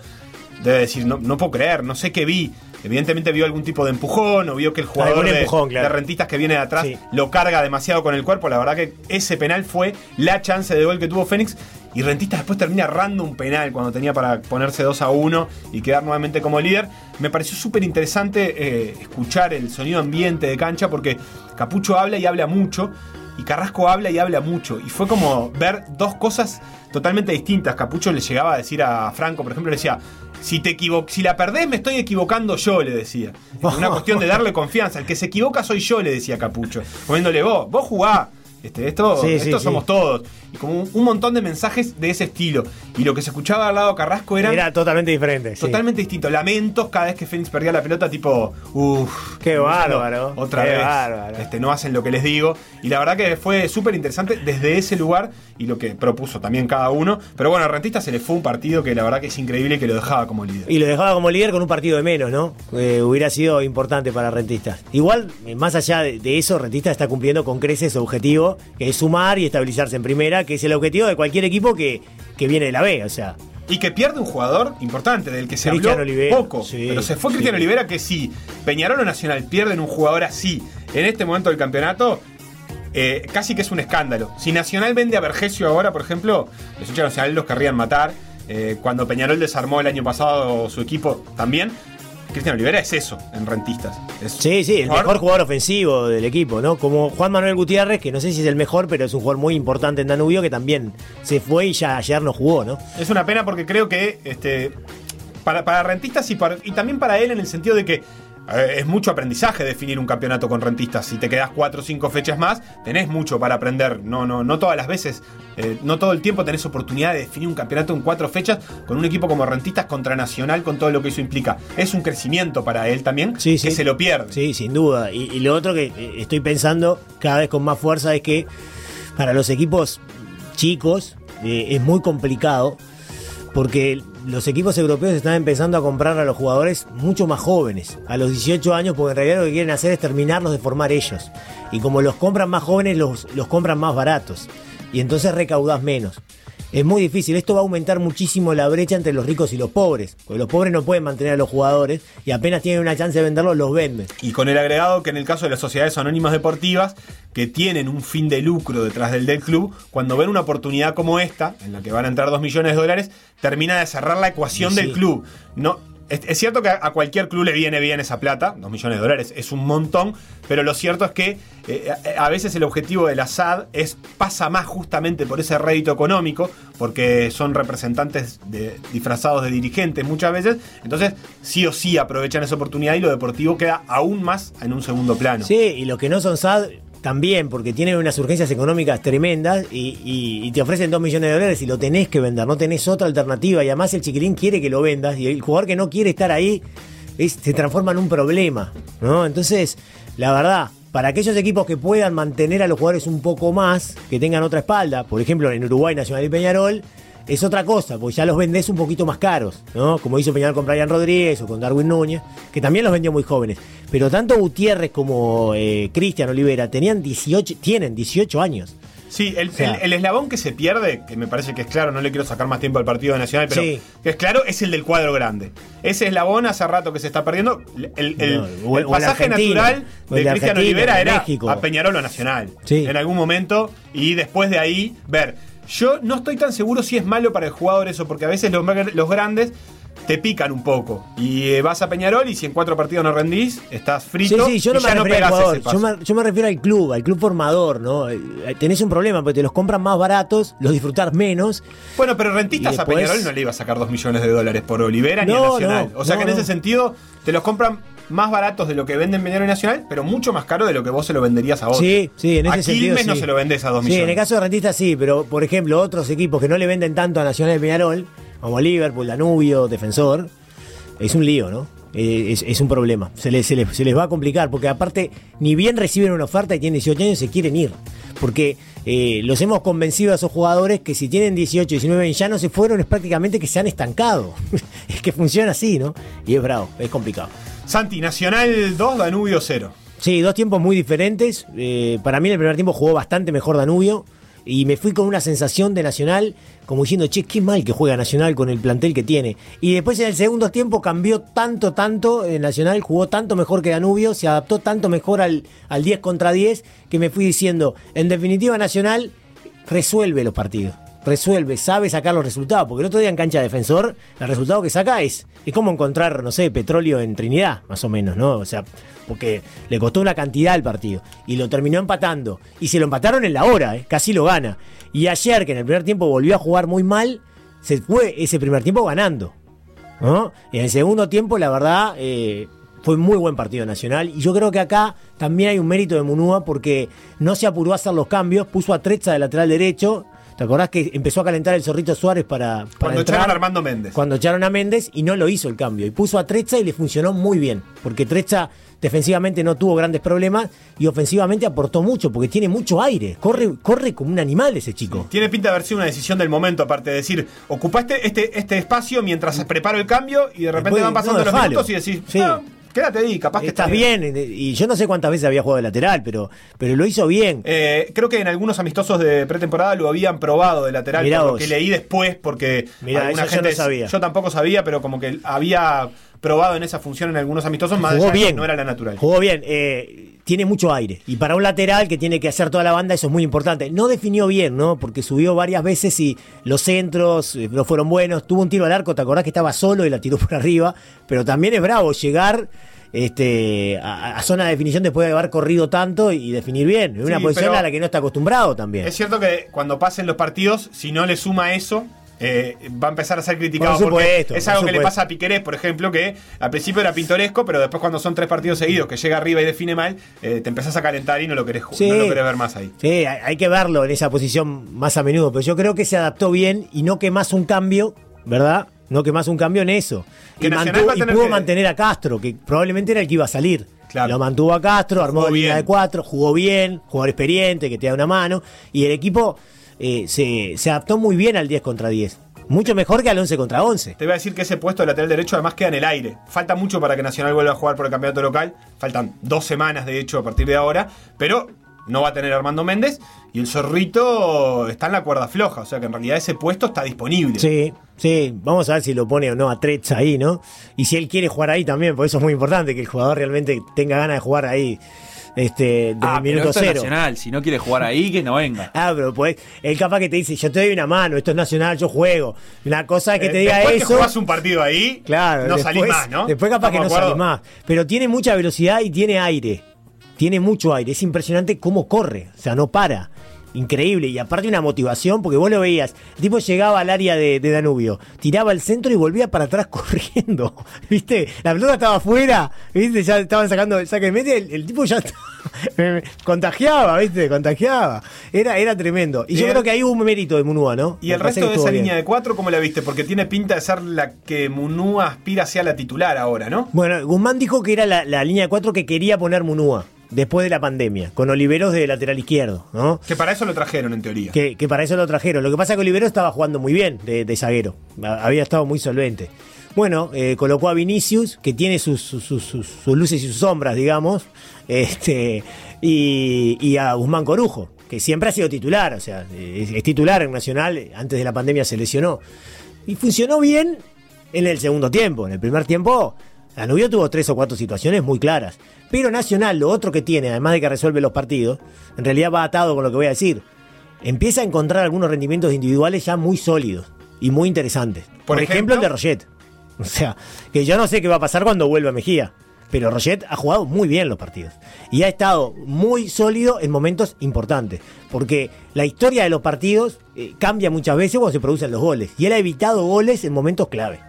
debe decir, no, no puedo creer, no sé qué vi. Evidentemente vio algún tipo de empujón o vio que el jugador de, rentistas que viene de atrás lo carga demasiado con el cuerpo. La verdad que ese penal fue la chance de gol que tuvo Fénix. Y Rentistas después termina errando un penal cuando tenía para ponerse 2 a 1 y quedar nuevamente como líder. Me pareció súper interesante eh, escuchar el sonido ambiente de cancha porque Capucho habla y habla mucho. Y Carrasco habla y habla mucho. Y fue como ver dos cosas totalmente distintas. Capucho le llegaba a decir a Franco, por ejemplo, le decía, si te si la perdés me estoy equivocando yo, le decía. Una cuestión de darle confianza. El que se equivoca soy yo, le decía Capucho. Poniéndole vos, vos jugá. Este, esto Sí, esto sí, somos sí. todos. Y como un, un montón de mensajes de ese estilo. Y lo que se escuchaba al lado Carrasco eran Era totalmente diferente. totalmente distinto. Lamentos cada vez que Fénix perdía la pelota, tipo, uff, Qué bárbaro. Otra qué vez. bárbaro. Este, no hacen lo que les digo. Y la verdad que fue súper interesante desde ese lugar y lo que propuso también cada uno. Pero bueno, a Rentista se le fue un partido que la verdad que es increíble que lo dejaba como líder. Y lo dejaba como líder con un partido de menos, ¿no? Eh, hubiera sido importante para Rentista. Igual, eh, más allá de, de eso, Rentista está cumpliendo con creces su objetivo, que es sumar y estabilizarse en primera, que es el objetivo de cualquier equipo que, que viene de la B, o sea. Y que pierde un jugador importante, del que se Cristiano habló Olivera, poco. sí, pero se fue sí. Cristiano Olivera que si Peñarol o Nacional pierden un jugador así en este momento del campeonato, eh, casi que es un escándalo. Si Nacional vende a Vergesio ahora, por ejemplo, los hinchas Nacional los querrían matar. Eh, cuando Peñarol desarmó el año pasado su equipo también, Cristiano Olivera es eso en rentistas. Es Sí, sí, el mejor jugador ofensivo del equipo, ¿no? Como Juan Manuel Gutiérrez, que no sé si es el mejor, pero es un jugador muy importante en Danubio, que también se fue y ya ayer no jugó, ¿no? Es una pena porque creo que este, para, para rentistas y, para- y también para él en el sentido de que es mucho aprendizaje definir un campeonato con rentistas. Si te quedas cuatro o cinco fechas más, tenés mucho para aprender. No, no, no todas las veces, eh, no todo el tiempo tenés oportunidad de definir un campeonato en cuatro fechas con un equipo como rentistas contra Nacional con todo lo que eso implica. Es un crecimiento para él también que se lo pierde. Sí, sin duda. Y, y lo otro que eh, estoy pensando cada vez con más fuerza es que para los equipos chicos eh, es muy complicado porque los equipos europeos están empezando a comprar a los jugadores mucho más jóvenes, a los 18 años, porque en realidad lo que quieren hacer es terminarlos de formar ellos. Y como los compran más jóvenes, los, los compran más baratos. Y entonces recaudás menos. Es muy difícil, esto va a aumentar muchísimo la brecha entre los ricos y los pobres, porque los pobres no pueden mantener a los jugadores y apenas tienen una chance de venderlos, los venden. Y con el agregado que en el caso de las sociedades anónimas deportivas, que tienen un fin de lucro detrás del del club, cuando ven una oportunidad como esta, en la que van a entrar 2 millones de dólares, termina de cerrar la ecuación Sí. del club. No, es, cierto que a, cualquier club le viene bien esa plata, 2 millones de dólares es un montón, pero lo cierto es que eh, a, a veces el objetivo de la SAD es, pasa más justamente por ese rédito económico, porque son representantes de- disfrazados de dirigentes muchas veces, entonces sí o sí aprovechan esa oportunidad y lo deportivo queda aún más en un segundo plano. Sí, y los que no son SAD también, porque tienen unas urgencias económicas tremendas y, te ofrecen 2 millones de dólares y lo tenés que vender, no tenés otra alternativa. Y además el chiquilín quiere que lo vendas y el jugador que no quiere estar ahí se transforma en un problema. ¿no? Entonces, la verdad, para aquellos equipos que puedan mantener a los jugadores un poco más, que tengan otra espalda, por ejemplo en Uruguay, Nacional y Peñarol, es otra cosa, porque ya los vendés un poquito más caros, ¿no? Como hizo Peñarol con Brian Rodríguez o con Darwin Núñez, que también los vendió muy jóvenes. Pero tanto Gutiérrez como eh, Cristian Olivera tenían 18, tienen 18 años. Sí, el, sea- el- el eslabón que se pierde, que me parece que es claro, no le quiero sacar más tiempo al partido Nacional, pero Sí. que es claro, es el del cuadro grande. Ese eslabón hace rato que se está perdiendo. El, el- No, el o el- o el pasaje natural de Cristian Olivera era México. a Peñarol o Nacional. Sí. En algún momento. Y después de ahí, ver. Yo no estoy tan seguro si es malo para el jugador eso, porque a veces los, los grandes te pican un poco. Y eh, vas a Peñarol y si en cuatro partidos no rendís, estás Sí, frito. sí, yo no y me ya refiero al jugador, yo me, yo me refiero al club, al club formador, ¿no? Eh, Tenés un problema porque te los compran más baratos, los disfrutás menos. Bueno, pero rentistas a Peñarol no le iba a sacar 2 millones de dólares por Olivera ni a Nacional. no, o sea que en ese sentido te los compran más baratos de lo que venden y Nacional, pero mucho más caro de lo que vos se lo venderías a otro. Sí, sí, en ese a sentido. Quilmes no sí. se lo vendés a 2 Sí, millones. en el caso de Rentista sí, pero por ejemplo, otros equipos que no le venden tanto a Nacional de Peñarol, como Liverpool, Danubio, Defensor, es un lío, ¿no? Eh, es, es un problema. Se les, se, les, se les va a complicar, porque aparte, ni bien reciben una oferta y tienen 18 años, se quieren ir. Porque eh, los hemos convencido a esos jugadores que si tienen 18, 19 y ya no se fueron, es prácticamente que se han estancado. <laughs> es que funciona así, ¿no? Y es bravo, es complicado. Santi, Nacional 2, Danubio 0. Sí, dos tiempos muy diferentes. Eh, para mí en el primer tiempo jugó bastante mejor Danubio. Y me fui con una sensación de Nacional, como diciendo, che, qué mal que juega Nacional con el plantel que tiene. Y después en el segundo tiempo cambió tanto, tanto. eh, Nacional jugó tanto mejor que Danubio, se adaptó tanto mejor al, al 10 contra 10, que me fui diciendo, en definitiva Nacional resuelve los partidos. Resuelve, sabe sacar los resultados. Porque el otro día en cancha de defensor, el resultado que saca es, es como encontrar, no sé, petróleo en Trinidad, más o menos, ¿no? O sea, porque le costó una cantidad al partido. Y lo terminó empatando. Y se lo empataron en la hora, ¿eh? casi lo gana. Y ayer, que en el primer tiempo volvió a jugar muy mal, se fue ese primer tiempo ganando. ¿no? Y en el segundo tiempo, la verdad, eh, fue muy buen partido nacional. Y yo creo que acá también hay un mérito de Munúa porque no se apuró a hacer los cambios, puso a Trecha de lateral derecho. ¿Te acordás que empezó a calentar el Zorrito Suárez para, para Cuando entrar? echaron a Armando Méndez. Cuando echaron a Méndez y no lo hizo el cambio. Y puso a Trecha y le funcionó muy bien. Porque Trecha defensivamente no tuvo grandes problemas y ofensivamente aportó mucho porque tiene mucho aire. Corre, corre como un animal ese chico. Tiene pinta de haber sido una decisión del momento, aparte de decir, ocupaste este, este espacio mientras preparo el cambio y de repente Después, van pasando no, los dejalo. minutos y decís, Sí. "No, quédate ahí, capaz que Estás está bien. Y yo no sé cuántas veces había jugado de lateral, pero, pero lo hizo bien. Eh, creo que en algunos amistosos de pretemporada lo habían probado de lateral, Mirá por lo vos. que leí después, porque Mirá, alguna eso yo no gente. sabía. yo tampoco sabía, pero como que había probado en esa función en algunos amistosos, más Jugó allá de que bien. no era la natural. Jugó bien. eh, tiene mucho aire. Y para un lateral que tiene que hacer toda la banda, eso es muy importante. No definió bien, ¿no? Porque subió varias veces y los centros eh, no fueron buenos. Tuvo un tiro al arco, ¿te acordás que estaba solo y la tiró <laughs> por arriba? Pero también es bravo llegar. Este, a, a zona de definición después de haber corrido tanto y definir bien. En una Sí, posición a la que no está acostumbrado también. Es cierto que cuando pasen los partidos, si no le suma eso, eh, va a empezar a ser criticado. Por porque supuesto, es por algo que le pasa a Piquerés, por ejemplo, que al principio era pintoresco, pero después cuando son tres partidos seguidos que llega arriba y define mal, eh, te empezás a calentar y no lo querés, Sí. no lo querés ver más ahí. Sí, hay, que verlo en esa posición más a menudo, pero yo creo que se adaptó bien y no que más un cambio, ¿verdad? No que más un cambio en eso. Que y, mantuvo- y pudo que- mantener a Castro, que probablemente era el que iba a salir. Lo mantuvo a Castro, armó Jugó línea de cuatro, jugó bien, jugador experiente que te da una mano. Y el equipo eh, se, se adaptó muy bien al 10 contra 10. Mucho mejor que al 11 contra 11. Te voy a decir que ese puesto de lateral derecho además queda en el aire. Falta mucho para que Nacional vuelva a jugar por el campeonato local. Faltan dos semanas, de hecho, a partir de ahora. Pero no va a tener Armando Méndez. Y el zorrito está en la cuerda floja. O sea que en realidad ese puesto está disponible. Sí, sí, vamos a ver si lo pone o no a Trecha ahí, ¿no? Y si él quiere jugar ahí también, por eso es muy importante que el jugador realmente tenga ganas de jugar ahí este, desde Ah, el pero minuto es cero. nacional. Si no quiere jugar ahí, que no venga. Ah, pero pues, él capaz que te dice, yo te doy una mano, esto es nacional, yo juego. Una cosa es que Eh, te diga después que eso. jugás un partido ahí, claro, no después, salís más, ¿no? Después capaz que no ¿Estamos de salís acuerdo? más. Pero tiene mucha velocidad y tiene aire. Tiene mucho aire. Es impresionante cómo corre. O sea, no para. Increíble. Y aparte una motivación, porque vos lo veías. El tipo llegaba al área de, de Danubio, tiraba el centro y volvía para atrás <laughs> corriendo. ¿Viste? La pelota estaba afuera. ¿Viste? Ya estaban sacando el saque de mete. El, el tipo ya <laughs> contagiaba, ¿viste? Contagiaba. Era, era tremendo. Y, Y yo el- creo que ahí hubo un mérito de Munúa, ¿no? Y Me el resto de esa bien. línea de cuatro, ¿cómo la viste? Porque tiene pinta de ser la que Munúa aspira hacia la titular ahora, ¿no? Bueno, Guzmán dijo que era la, la línea de cuatro que quería poner Munúa después de la pandemia, con Oliveros de lateral izquierdo, ¿no? Que para eso lo trajeron, en teoría. Que, que para eso lo trajeron. Lo que pasa es que Oliveros estaba jugando muy bien de, de zaguero. Ha- Había estado muy solvente. Bueno, eh, colocó a Vinicius, que tiene sus, sus, sus- sus- sus luces y sus sombras, digamos. Este, y, y a Guzmán Corujo, que siempre ha sido titular. O sea, es, es titular en Nacional. Antes de la pandemia se lesionó. Y funcionó bien en el segundo tiempo. En el primer tiempo, Danubio tuvo tres o cuatro situaciones muy claras. Pero Nacional, lo otro que tiene, además de que resuelve los partidos, en realidad va atado con lo que voy a decir. Empieza a encontrar algunos rendimientos individuales ya muy sólidos y muy interesantes. Por, ejemplo, el de Roget. <laughs> O sea, que yo no sé qué va a pasar cuando vuelva Mejía. Pero Roget ha jugado muy bien los partidos. Y ha estado muy sólido en momentos importantes. Porque la historia de los partidos eh, cambia muchas veces cuando se producen los goles. Y él ha evitado goles en momentos clave.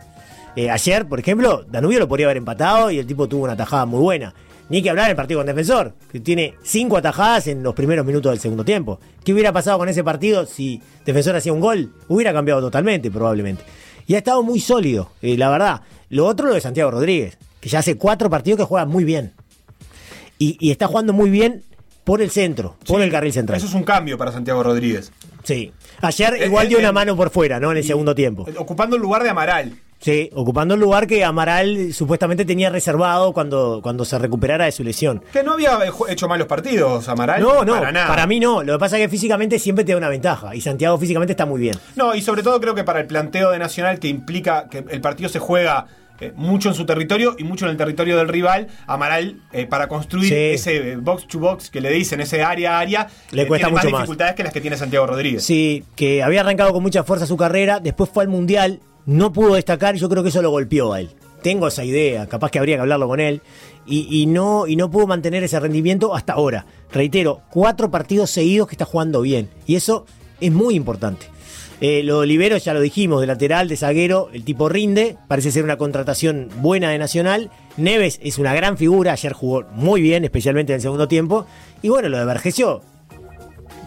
Eh, ayer, por ejemplo, Danubio lo podría haber empatado y el tipo tuvo una tajada muy buena. Ni que hablar del partido con Defensor, que tiene cinco atajadas en los primeros minutos del segundo tiempo. ¿Qué hubiera pasado con ese partido si Defensor hacía un gol? Hubiera cambiado totalmente, probablemente. Y ha estado muy sólido, eh, la verdad. Lo otro, lo de Santiago Rodríguez, que ya hace cuatro partidos que juega muy bien. Y, y está jugando muy bien por el centro, por el carril central. Eso es un cambio para Santiago Rodríguez. Sí. Ayer Eh, igual eh, dio una mano por fuera, ¿no? En el segundo tiempo. Ocupando el lugar de Amaral. Sí, ocupando el lugar que Amaral supuestamente tenía reservado cuando, cuando se recuperara de su lesión. Que no había hecho malos partidos, Amaral. No, no, para nada. mí no. Lo que pasa es que físicamente siempre te da una ventaja. Y Santiago físicamente está muy bien. No, y sobre todo creo que para el planteo de Nacional que implica que el partido se juega eh, mucho en su territorio y mucho en el territorio del rival. Amaral, eh, para construir Sí. ese box to box que le dicen, ese área a área, Le eh, cuesta tiene más mucho más. dificultades que las que tiene Santiago Rodríguez. Sí, que había arrancado con mucha fuerza su carrera, después fue al Mundial, no pudo destacar y yo creo que eso lo golpeó a él. Tengo esa idea, capaz que habría que hablarlo con él. Y, y no, y no pudo mantener ese rendimiento hasta ahora. Reitero, cuatro partidos seguidos que está jugando bien. Y eso es muy importante. Eh, lo de Olivero ya lo dijimos, de lateral, de zaguero, el tipo rinde, parece ser una contratación buena de Nacional. Neves es una gran figura, ayer jugó muy bien, especialmente en el segundo tiempo. Y bueno, lo de Vergesio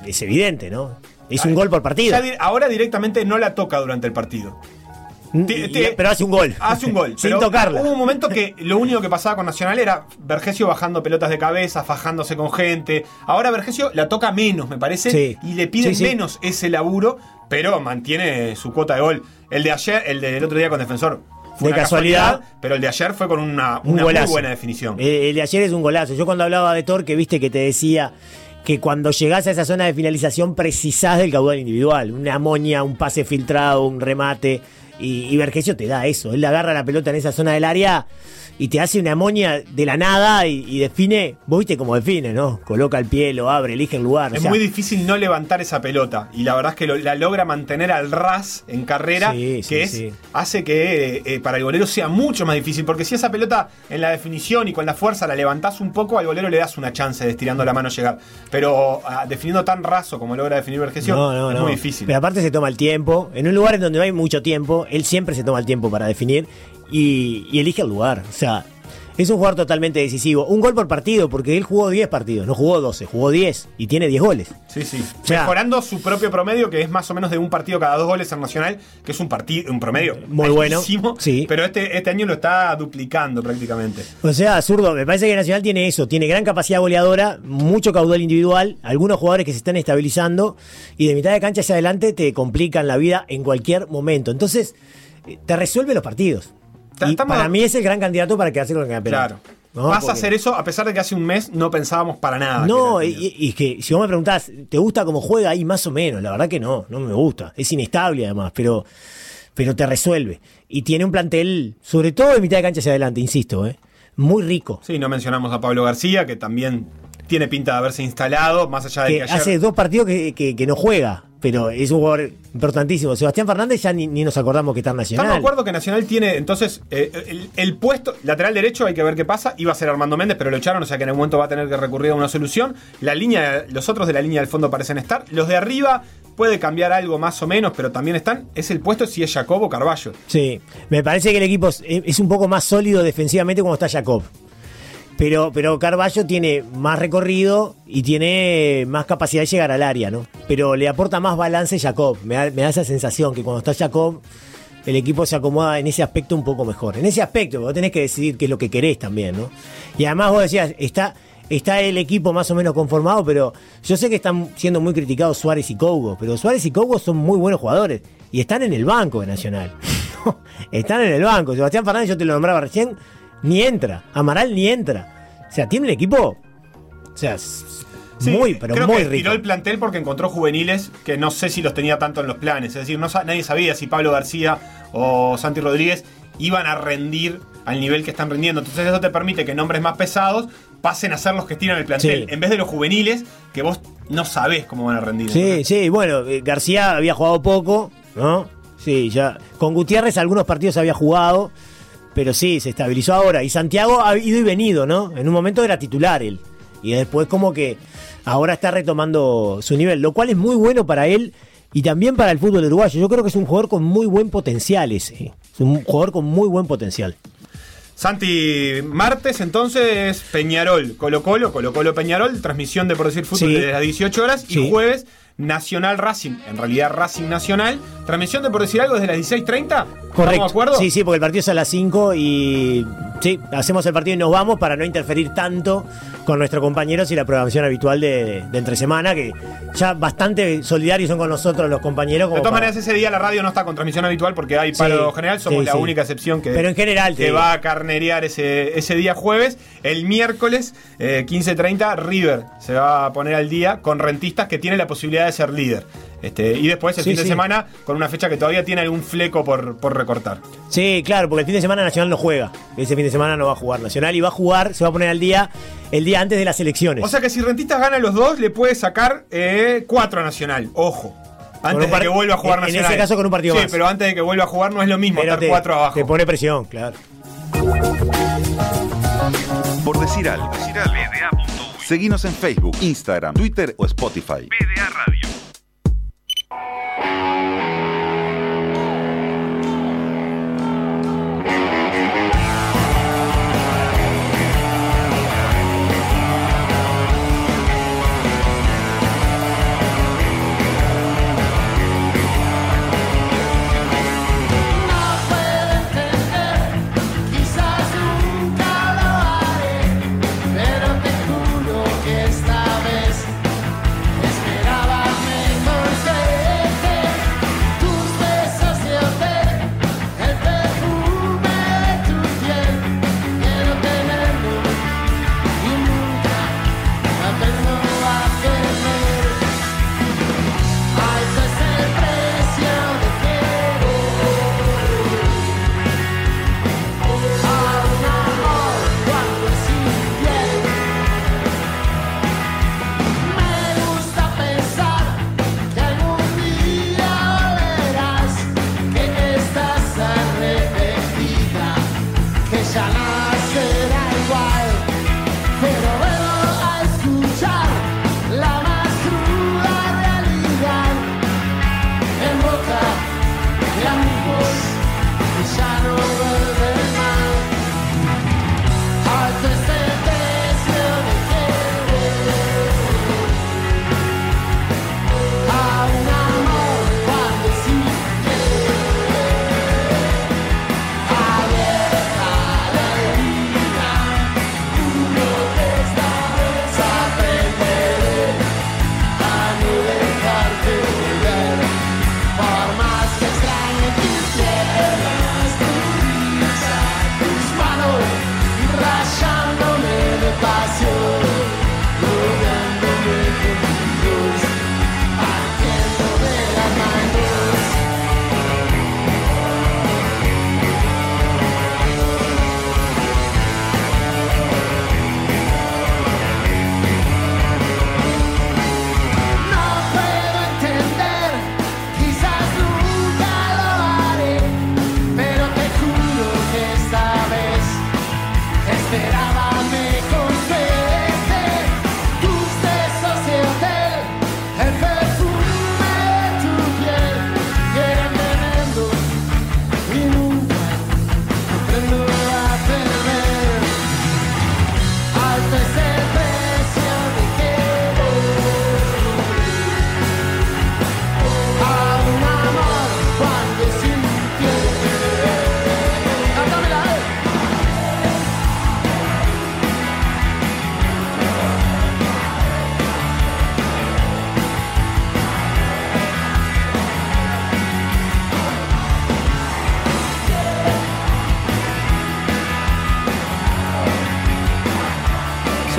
es evidente, ¿no? Es un gol por partido. Ahora directamente no la toca durante el partido. Te- Y- te- pero hace un gol. Hace un gol. <laughs> Sin tocarla. Hubo un momento que lo único que pasaba con Nacional era Vergesio bajando pelotas de cabeza, fajándose con gente. Ahora Vergesio la toca menos, me parece. Sí. Y le piden Sí, sí. menos ese laburo, pero mantiene su cuota de gol. El de ayer, el del otro día con Defensor. Fue casualidad. pero el de ayer fue con una, Un una muy buena definición. Eh, el de ayer es un golazo. Yo cuando hablaba de Torque, viste que te decía que cuando llegás a esa zona de finalización precisás del caudal individual. Una moña, un pase filtrado, un remate. Y, y te da eso. Él agarra la pelota en esa zona del área y te hace una moña de la nada y, y define. Vos viste cómo define, ¿no? Coloca el pie, lo abre, elige el lugar. o Es sea, muy difícil no levantar esa pelota. Y la verdad es que lo- la logra mantener al ras en carrera. Sí, sí, que es, sí. hace que eh, eh, para el golero sea mucho más difícil. Porque si esa pelota en la definición y con la fuerza la levantás un poco, al golero le das una chance de estirando la mano llegar. Pero ah, definiendo tan raso como logra definir Vergesio, No, no, es no. muy difícil. Pero aparte se toma el tiempo. En un lugar en donde no hay mucho tiempo, él siempre se toma el tiempo para definir y, y elige el lugar. O sea, es un jugador totalmente decisivo. Un gol por partido, porque él jugó 10 partidos, no jugó 12, jugó 10 y tiene 10 goles. Sí, sí. O sea- Mejorando su propio promedio, que es más o menos de un partido cada dos goles en Nacional, que es un partido, un promedio Muy bueno, sí. Pero este, este año lo está duplicando prácticamente. O sea, zurdo, me parece que Nacional tiene eso, tiene gran capacidad goleadora, mucho caudal individual, algunos jugadores que se están estabilizando y de mitad de cancha hacia adelante te complican la vida en cualquier momento. Entonces, eh, te resuelve los partidos. Y estamos- para mí es el gran candidato para quedarse con el campeonato. Claro. ¿no? Vas Porque- a hacer eso a pesar de que hace un mes no pensábamos para nada. No, y, y- que si vos me preguntás, ¿te gusta cómo juega ahí más o menos? La verdad que no, no me gusta. Es inestable además, pero, pero te resuelve. Y tiene un plantel, sobre todo de mitad de cancha hacia adelante, insisto, ¿eh? muy rico. Sí, no mencionamos a Pablo García, que también tiene pinta de haberse instalado, más allá de que, Que ayer... hace dos partidos que, que- que no juega, pero es un jugador importantísimo. Sebastián Fernández ya ni, ni nos acordamos que está en Estamos de Nacional. acuerdo que Nacional tiene, entonces, eh, el, el puesto lateral derecho, hay que ver qué pasa. Iba a ser Armando Méndez, pero lo echaron, o sea que en algún momento va a tener que recurrir a una solución. La línea, los otros de la línea del fondo parecen estar. Los de arriba puede cambiar algo más o menos, pero también están. Es el puesto si es Jacobo o Carballo. Sí, me parece que el equipo es, es un poco más sólido defensivamente cuando está Jacob. Pero, pero Carballo tiene más recorrido y tiene más capacidad de llegar al área, ¿no? Pero le aporta más balance Jacob. Me da, esa sensación que cuando está Jacob, el equipo se acomoda en ese aspecto un poco mejor. En ese aspecto, vos tenés que decidir qué es lo que querés también, ¿no? Y además vos decías, está, está el equipo más o menos conformado, pero yo sé que están siendo muy criticados Suárez y Cougo, pero Suárez y Cougo son muy buenos jugadores y están en el banco de Nacional. <laughs> están en el banco. Sebastián Fernández, yo te lo nombraba recién, ni entra. Amaral ni entra. O sea, tiene un equipo. O sea, Sí, muy, pero creo muy que rico. tiró el plantel porque encontró juveniles que no sé si los tenía tanto en los planes. Es decir, no, nadie sabía si Pablo García o Santi Rodríguez iban a rendir al nivel que están rendiendo. Entonces eso te permite que nombres más pesados pasen a ser los que tiran el plantel. Sí. En vez de los juveniles que vos no sabés cómo van a rendir. Sí, sí, bueno, eh, García había jugado poco, ¿no? Sí, ya. Con Gutiérrez algunos partidos había jugado, pero sí, se estabilizó ahora. Y Santiago ha ido y venido, ¿no? En un momento era titular él. Y después como que ahora está retomando su nivel, lo cual es muy bueno para él y también para el fútbol uruguayo. Yo creo que es un jugador con muy buen potencial ese. Es un jugador con muy buen potencial. Santi, martes entonces Peñarol, Colo Colo, Colo Colo Peñarol, transmisión de por decir fútbol Sí. desde las 18 horas Sí. y jueves Nacional Racing, en realidad Racing Nacional, transmisión de por decir algo desde las 16.30. Correcto. ¿Estamos de acuerdo? Sí, sí, porque el partido es a las 5 y sí, hacemos el partido y nos vamos para no interferir tanto con nuestros compañeros y la programación habitual de, de entre semana, que ya bastante solidarios son con nosotros los compañeros. De todas para- maneras, ese día la radio no está con transmisión habitual porque hay paro Sí, general. Somos sí, la sí. única excepción que, Pero en general, que va a carnerear ese, ese día jueves. El miércoles, eh, 15.30, River se va a poner al día con rentistas que tiene la posibilidad de ser líder. Este, y después el Sí, fin de sí. semana con una fecha que todavía tiene algún fleco por, por recortar. Sí, claro, porque el fin de semana Nacional no juega. Ese fin de semana no va a jugar Nacional y va a jugar, se va a poner al día el día antes de las elecciones. O sea que si Rentistas gana los dos, le puede sacar eh, cuatro a Nacional. Ojo. Antes de que vuelva a jugar en- en Nacional. ese caso con un partido sí, más. pero antes de que vuelva a jugar no es lo mismo Pero estar te- cuatro abajo. Te pone presión, claro. Por decir algo. Seguinos en Facebook, Instagram, Twitter o Spotify.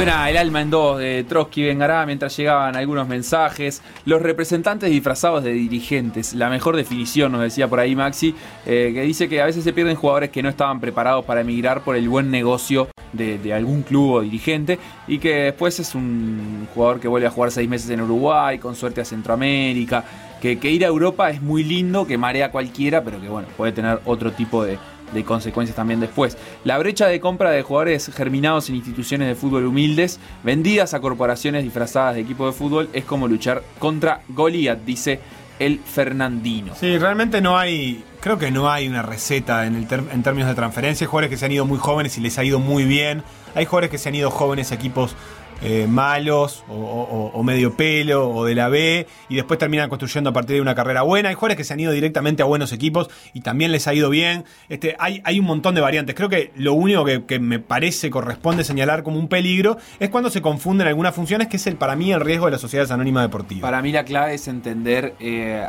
Suena el alma en dos de Trotsky Vengará mientras llegaban algunos mensajes. Los representantes disfrazados de dirigentes. La mejor definición, nos decía por ahí Maxi, eh, que dice que a veces se pierden jugadores que no estaban preparados para emigrar por el buen negocio de, algún club o dirigente y que después es un jugador que vuelve a jugar seis meses en Uruguay, con suerte a Centroamérica. Que, que ir a Europa es muy lindo, que marea cualquiera, pero que bueno, puede tener otro tipo de, de consecuencias también después. La brecha de compra de jugadores germinados en instituciones de fútbol humildes, vendidas a corporaciones disfrazadas de equipo de fútbol, es como luchar contra Goliath, dice el Fernandino. Sí, realmente no hay. Creo que no hay una receta en, el en términos de transferencia. Hay jugadores que se han ido muy jóvenes y les ha ido muy bien. Hay jugadores que se han ido jóvenes a equipos eh, malos o, o- o medio pelo o de la B y después terminan construyendo a partir de una carrera buena. Hay jugadores que se han ido directamente a buenos equipos y también les ha ido bien. Este, hay, hay un montón de variantes. Creo que lo único que, que me parece corresponde señalar como un peligro es cuando se confunden algunas funciones, que es el para mí el riesgo de las sociedades anónimas deportivas. Para mí la clave es entender, eh,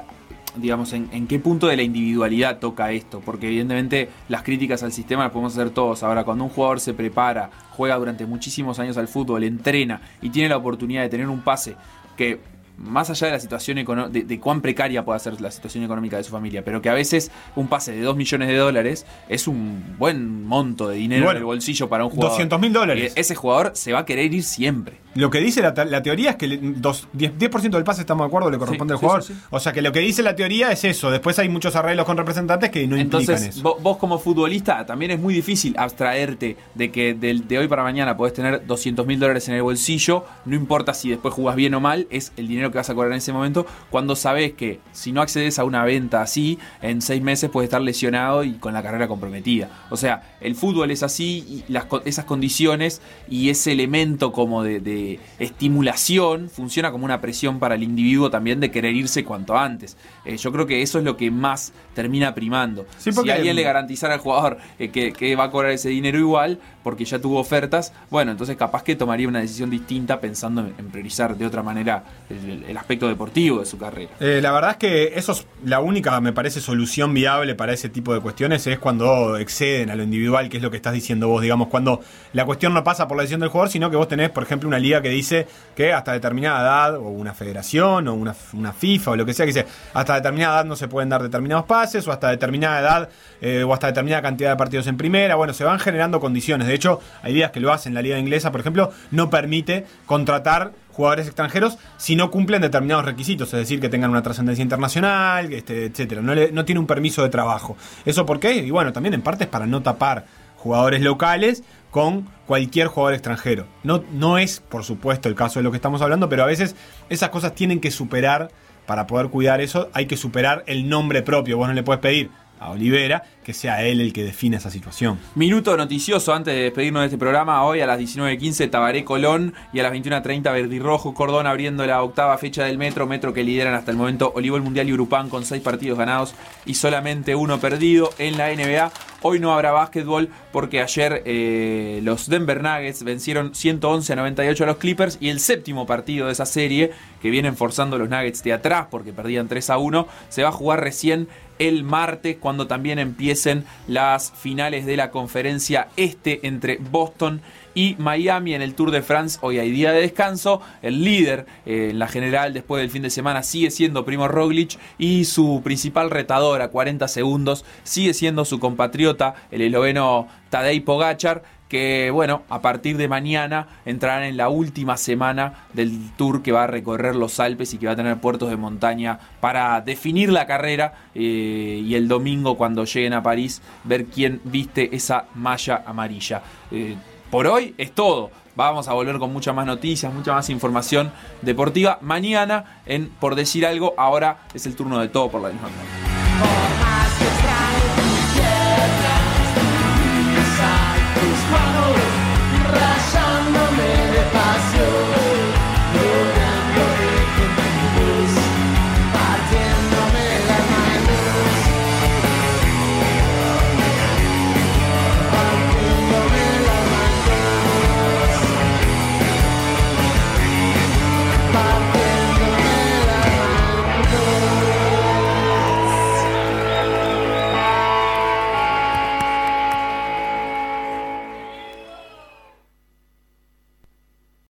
digamos, en, qué punto de la individualidad toca esto, porque evidentemente las críticas al sistema las podemos hacer todos. Ahora, cuando un jugador se prepara, juega durante muchísimos años al fútbol, entrena y tiene la oportunidad de tener un pase que más allá de la situación de, de cuán precaria pueda ser la situación económica de su familia, pero que a veces un pase de 2 millones de dólares es un buen monto de dinero bueno, en el bolsillo para un jugador. 200.000 dólares. Y ese jugador se va a querer ir siempre. Lo que dice la, la teoría es que dos- 10%, 10% del pase, estamos de acuerdo, le corresponde Sí, al jugador. sí, sí. O sea que lo que dice la teoría es eso. Después hay muchos arreglos con representantes que no implican Entonces, eso. vo- vos, como futbolista también es muy difícil abstraerte de que del- de, hoy para mañana podés tener 200 mil dólares en el bolsillo, no importa si después jugás bien o mal, es el dinero que vas a cobrar en ese momento, cuando sabés que si no accedes a una venta así, en seis meses puedes estar lesionado y con la carrera comprometida. O sea, el fútbol es así, y las, esas condiciones y ese elemento como de, de estimulación funciona como una presión para el individuo también de querer irse cuanto antes. Eh, yo creo que eso es lo que más termina primando. Sí, si alguien le garantizara al jugador eh, que, que va a cobrar ese dinero igual, porque ya tuvo ofertas, bueno, entonces capaz que tomaría una decisión distinta pensando en, priorizar de otra manera el, el aspecto deportivo de su carrera. Eh, la verdad es que eso es la única, me parece, solución viable para ese tipo de cuestiones es cuando exceden a lo individual, que es lo que estás diciendo vos, digamos, cuando la cuestión no pasa por la decisión del jugador, sino que vos tenés, por ejemplo, una liga que dice que hasta determinada edad, o una federación, o una, una FIFA, o lo que sea, que dice, hasta determinada edad no se pueden dar determinados pases, o hasta determinada edad, eh, o hasta determinada cantidad de partidos en primera, bueno, se van generando condiciones. De hecho, hay ligas que lo hacen, la liga inglesa, por ejemplo, no permite contratar jugadores extranjeros si no cumplen determinados requisitos, es decir, que tengan una trascendencia internacional, este, etcétera. No, le- no tiene un permiso de trabajo. ¿Eso por qué? Y bueno, también en parte es para no tapar jugadores locales con cualquier jugador extranjero. No, no es, por supuesto, el caso de lo que estamos hablando, pero a veces esas cosas tienen que superar, para poder cuidar eso, hay que superar el nombre propio. Vos no le puedes pedir a Olivera que sea él el que define esa situación. Minuto noticioso antes de despedirnos de este programa. Hoy a las 19.15 Tabaré Colón y a las 21.30 Verdirrojo Cordón abriendo la octava fecha del Metro. Metro que lideran hasta el momento Olivol Mundial y Urupán con seis partidos ganados y solamente uno perdido en la NBA. Hoy no habrá básquetbol porque ayer eh, los Denver Nuggets vencieron 111 a 98 a los Clippers y el séptimo partido de esa serie que vienen forzando los Nuggets de atrás porque perdían 3 a 1 se va a jugar recién el martes cuando también empiecen las finales de la conferencia este entre Boston y Miami en el Tour de France. Hoy hay día de descanso. El líder eh, en la general después del fin de semana sigue siendo Primo Roglic y su principal retador a 40 segundos sigue siendo su compatriota, el esloveno Tadej Pogachar que bueno, a partir de mañana entrarán en la última semana del tour que va a recorrer los Alpes y que va a tener puertos de montaña para definir la carrera eh, y el domingo cuando lleguen a París ver quién viste esa malla amarilla. Eh, por hoy es todo. Vamos a volver con muchas más noticias, mucha más información deportiva. Mañana, en Por Decir Algo, ahora es el turno de todo por la misma.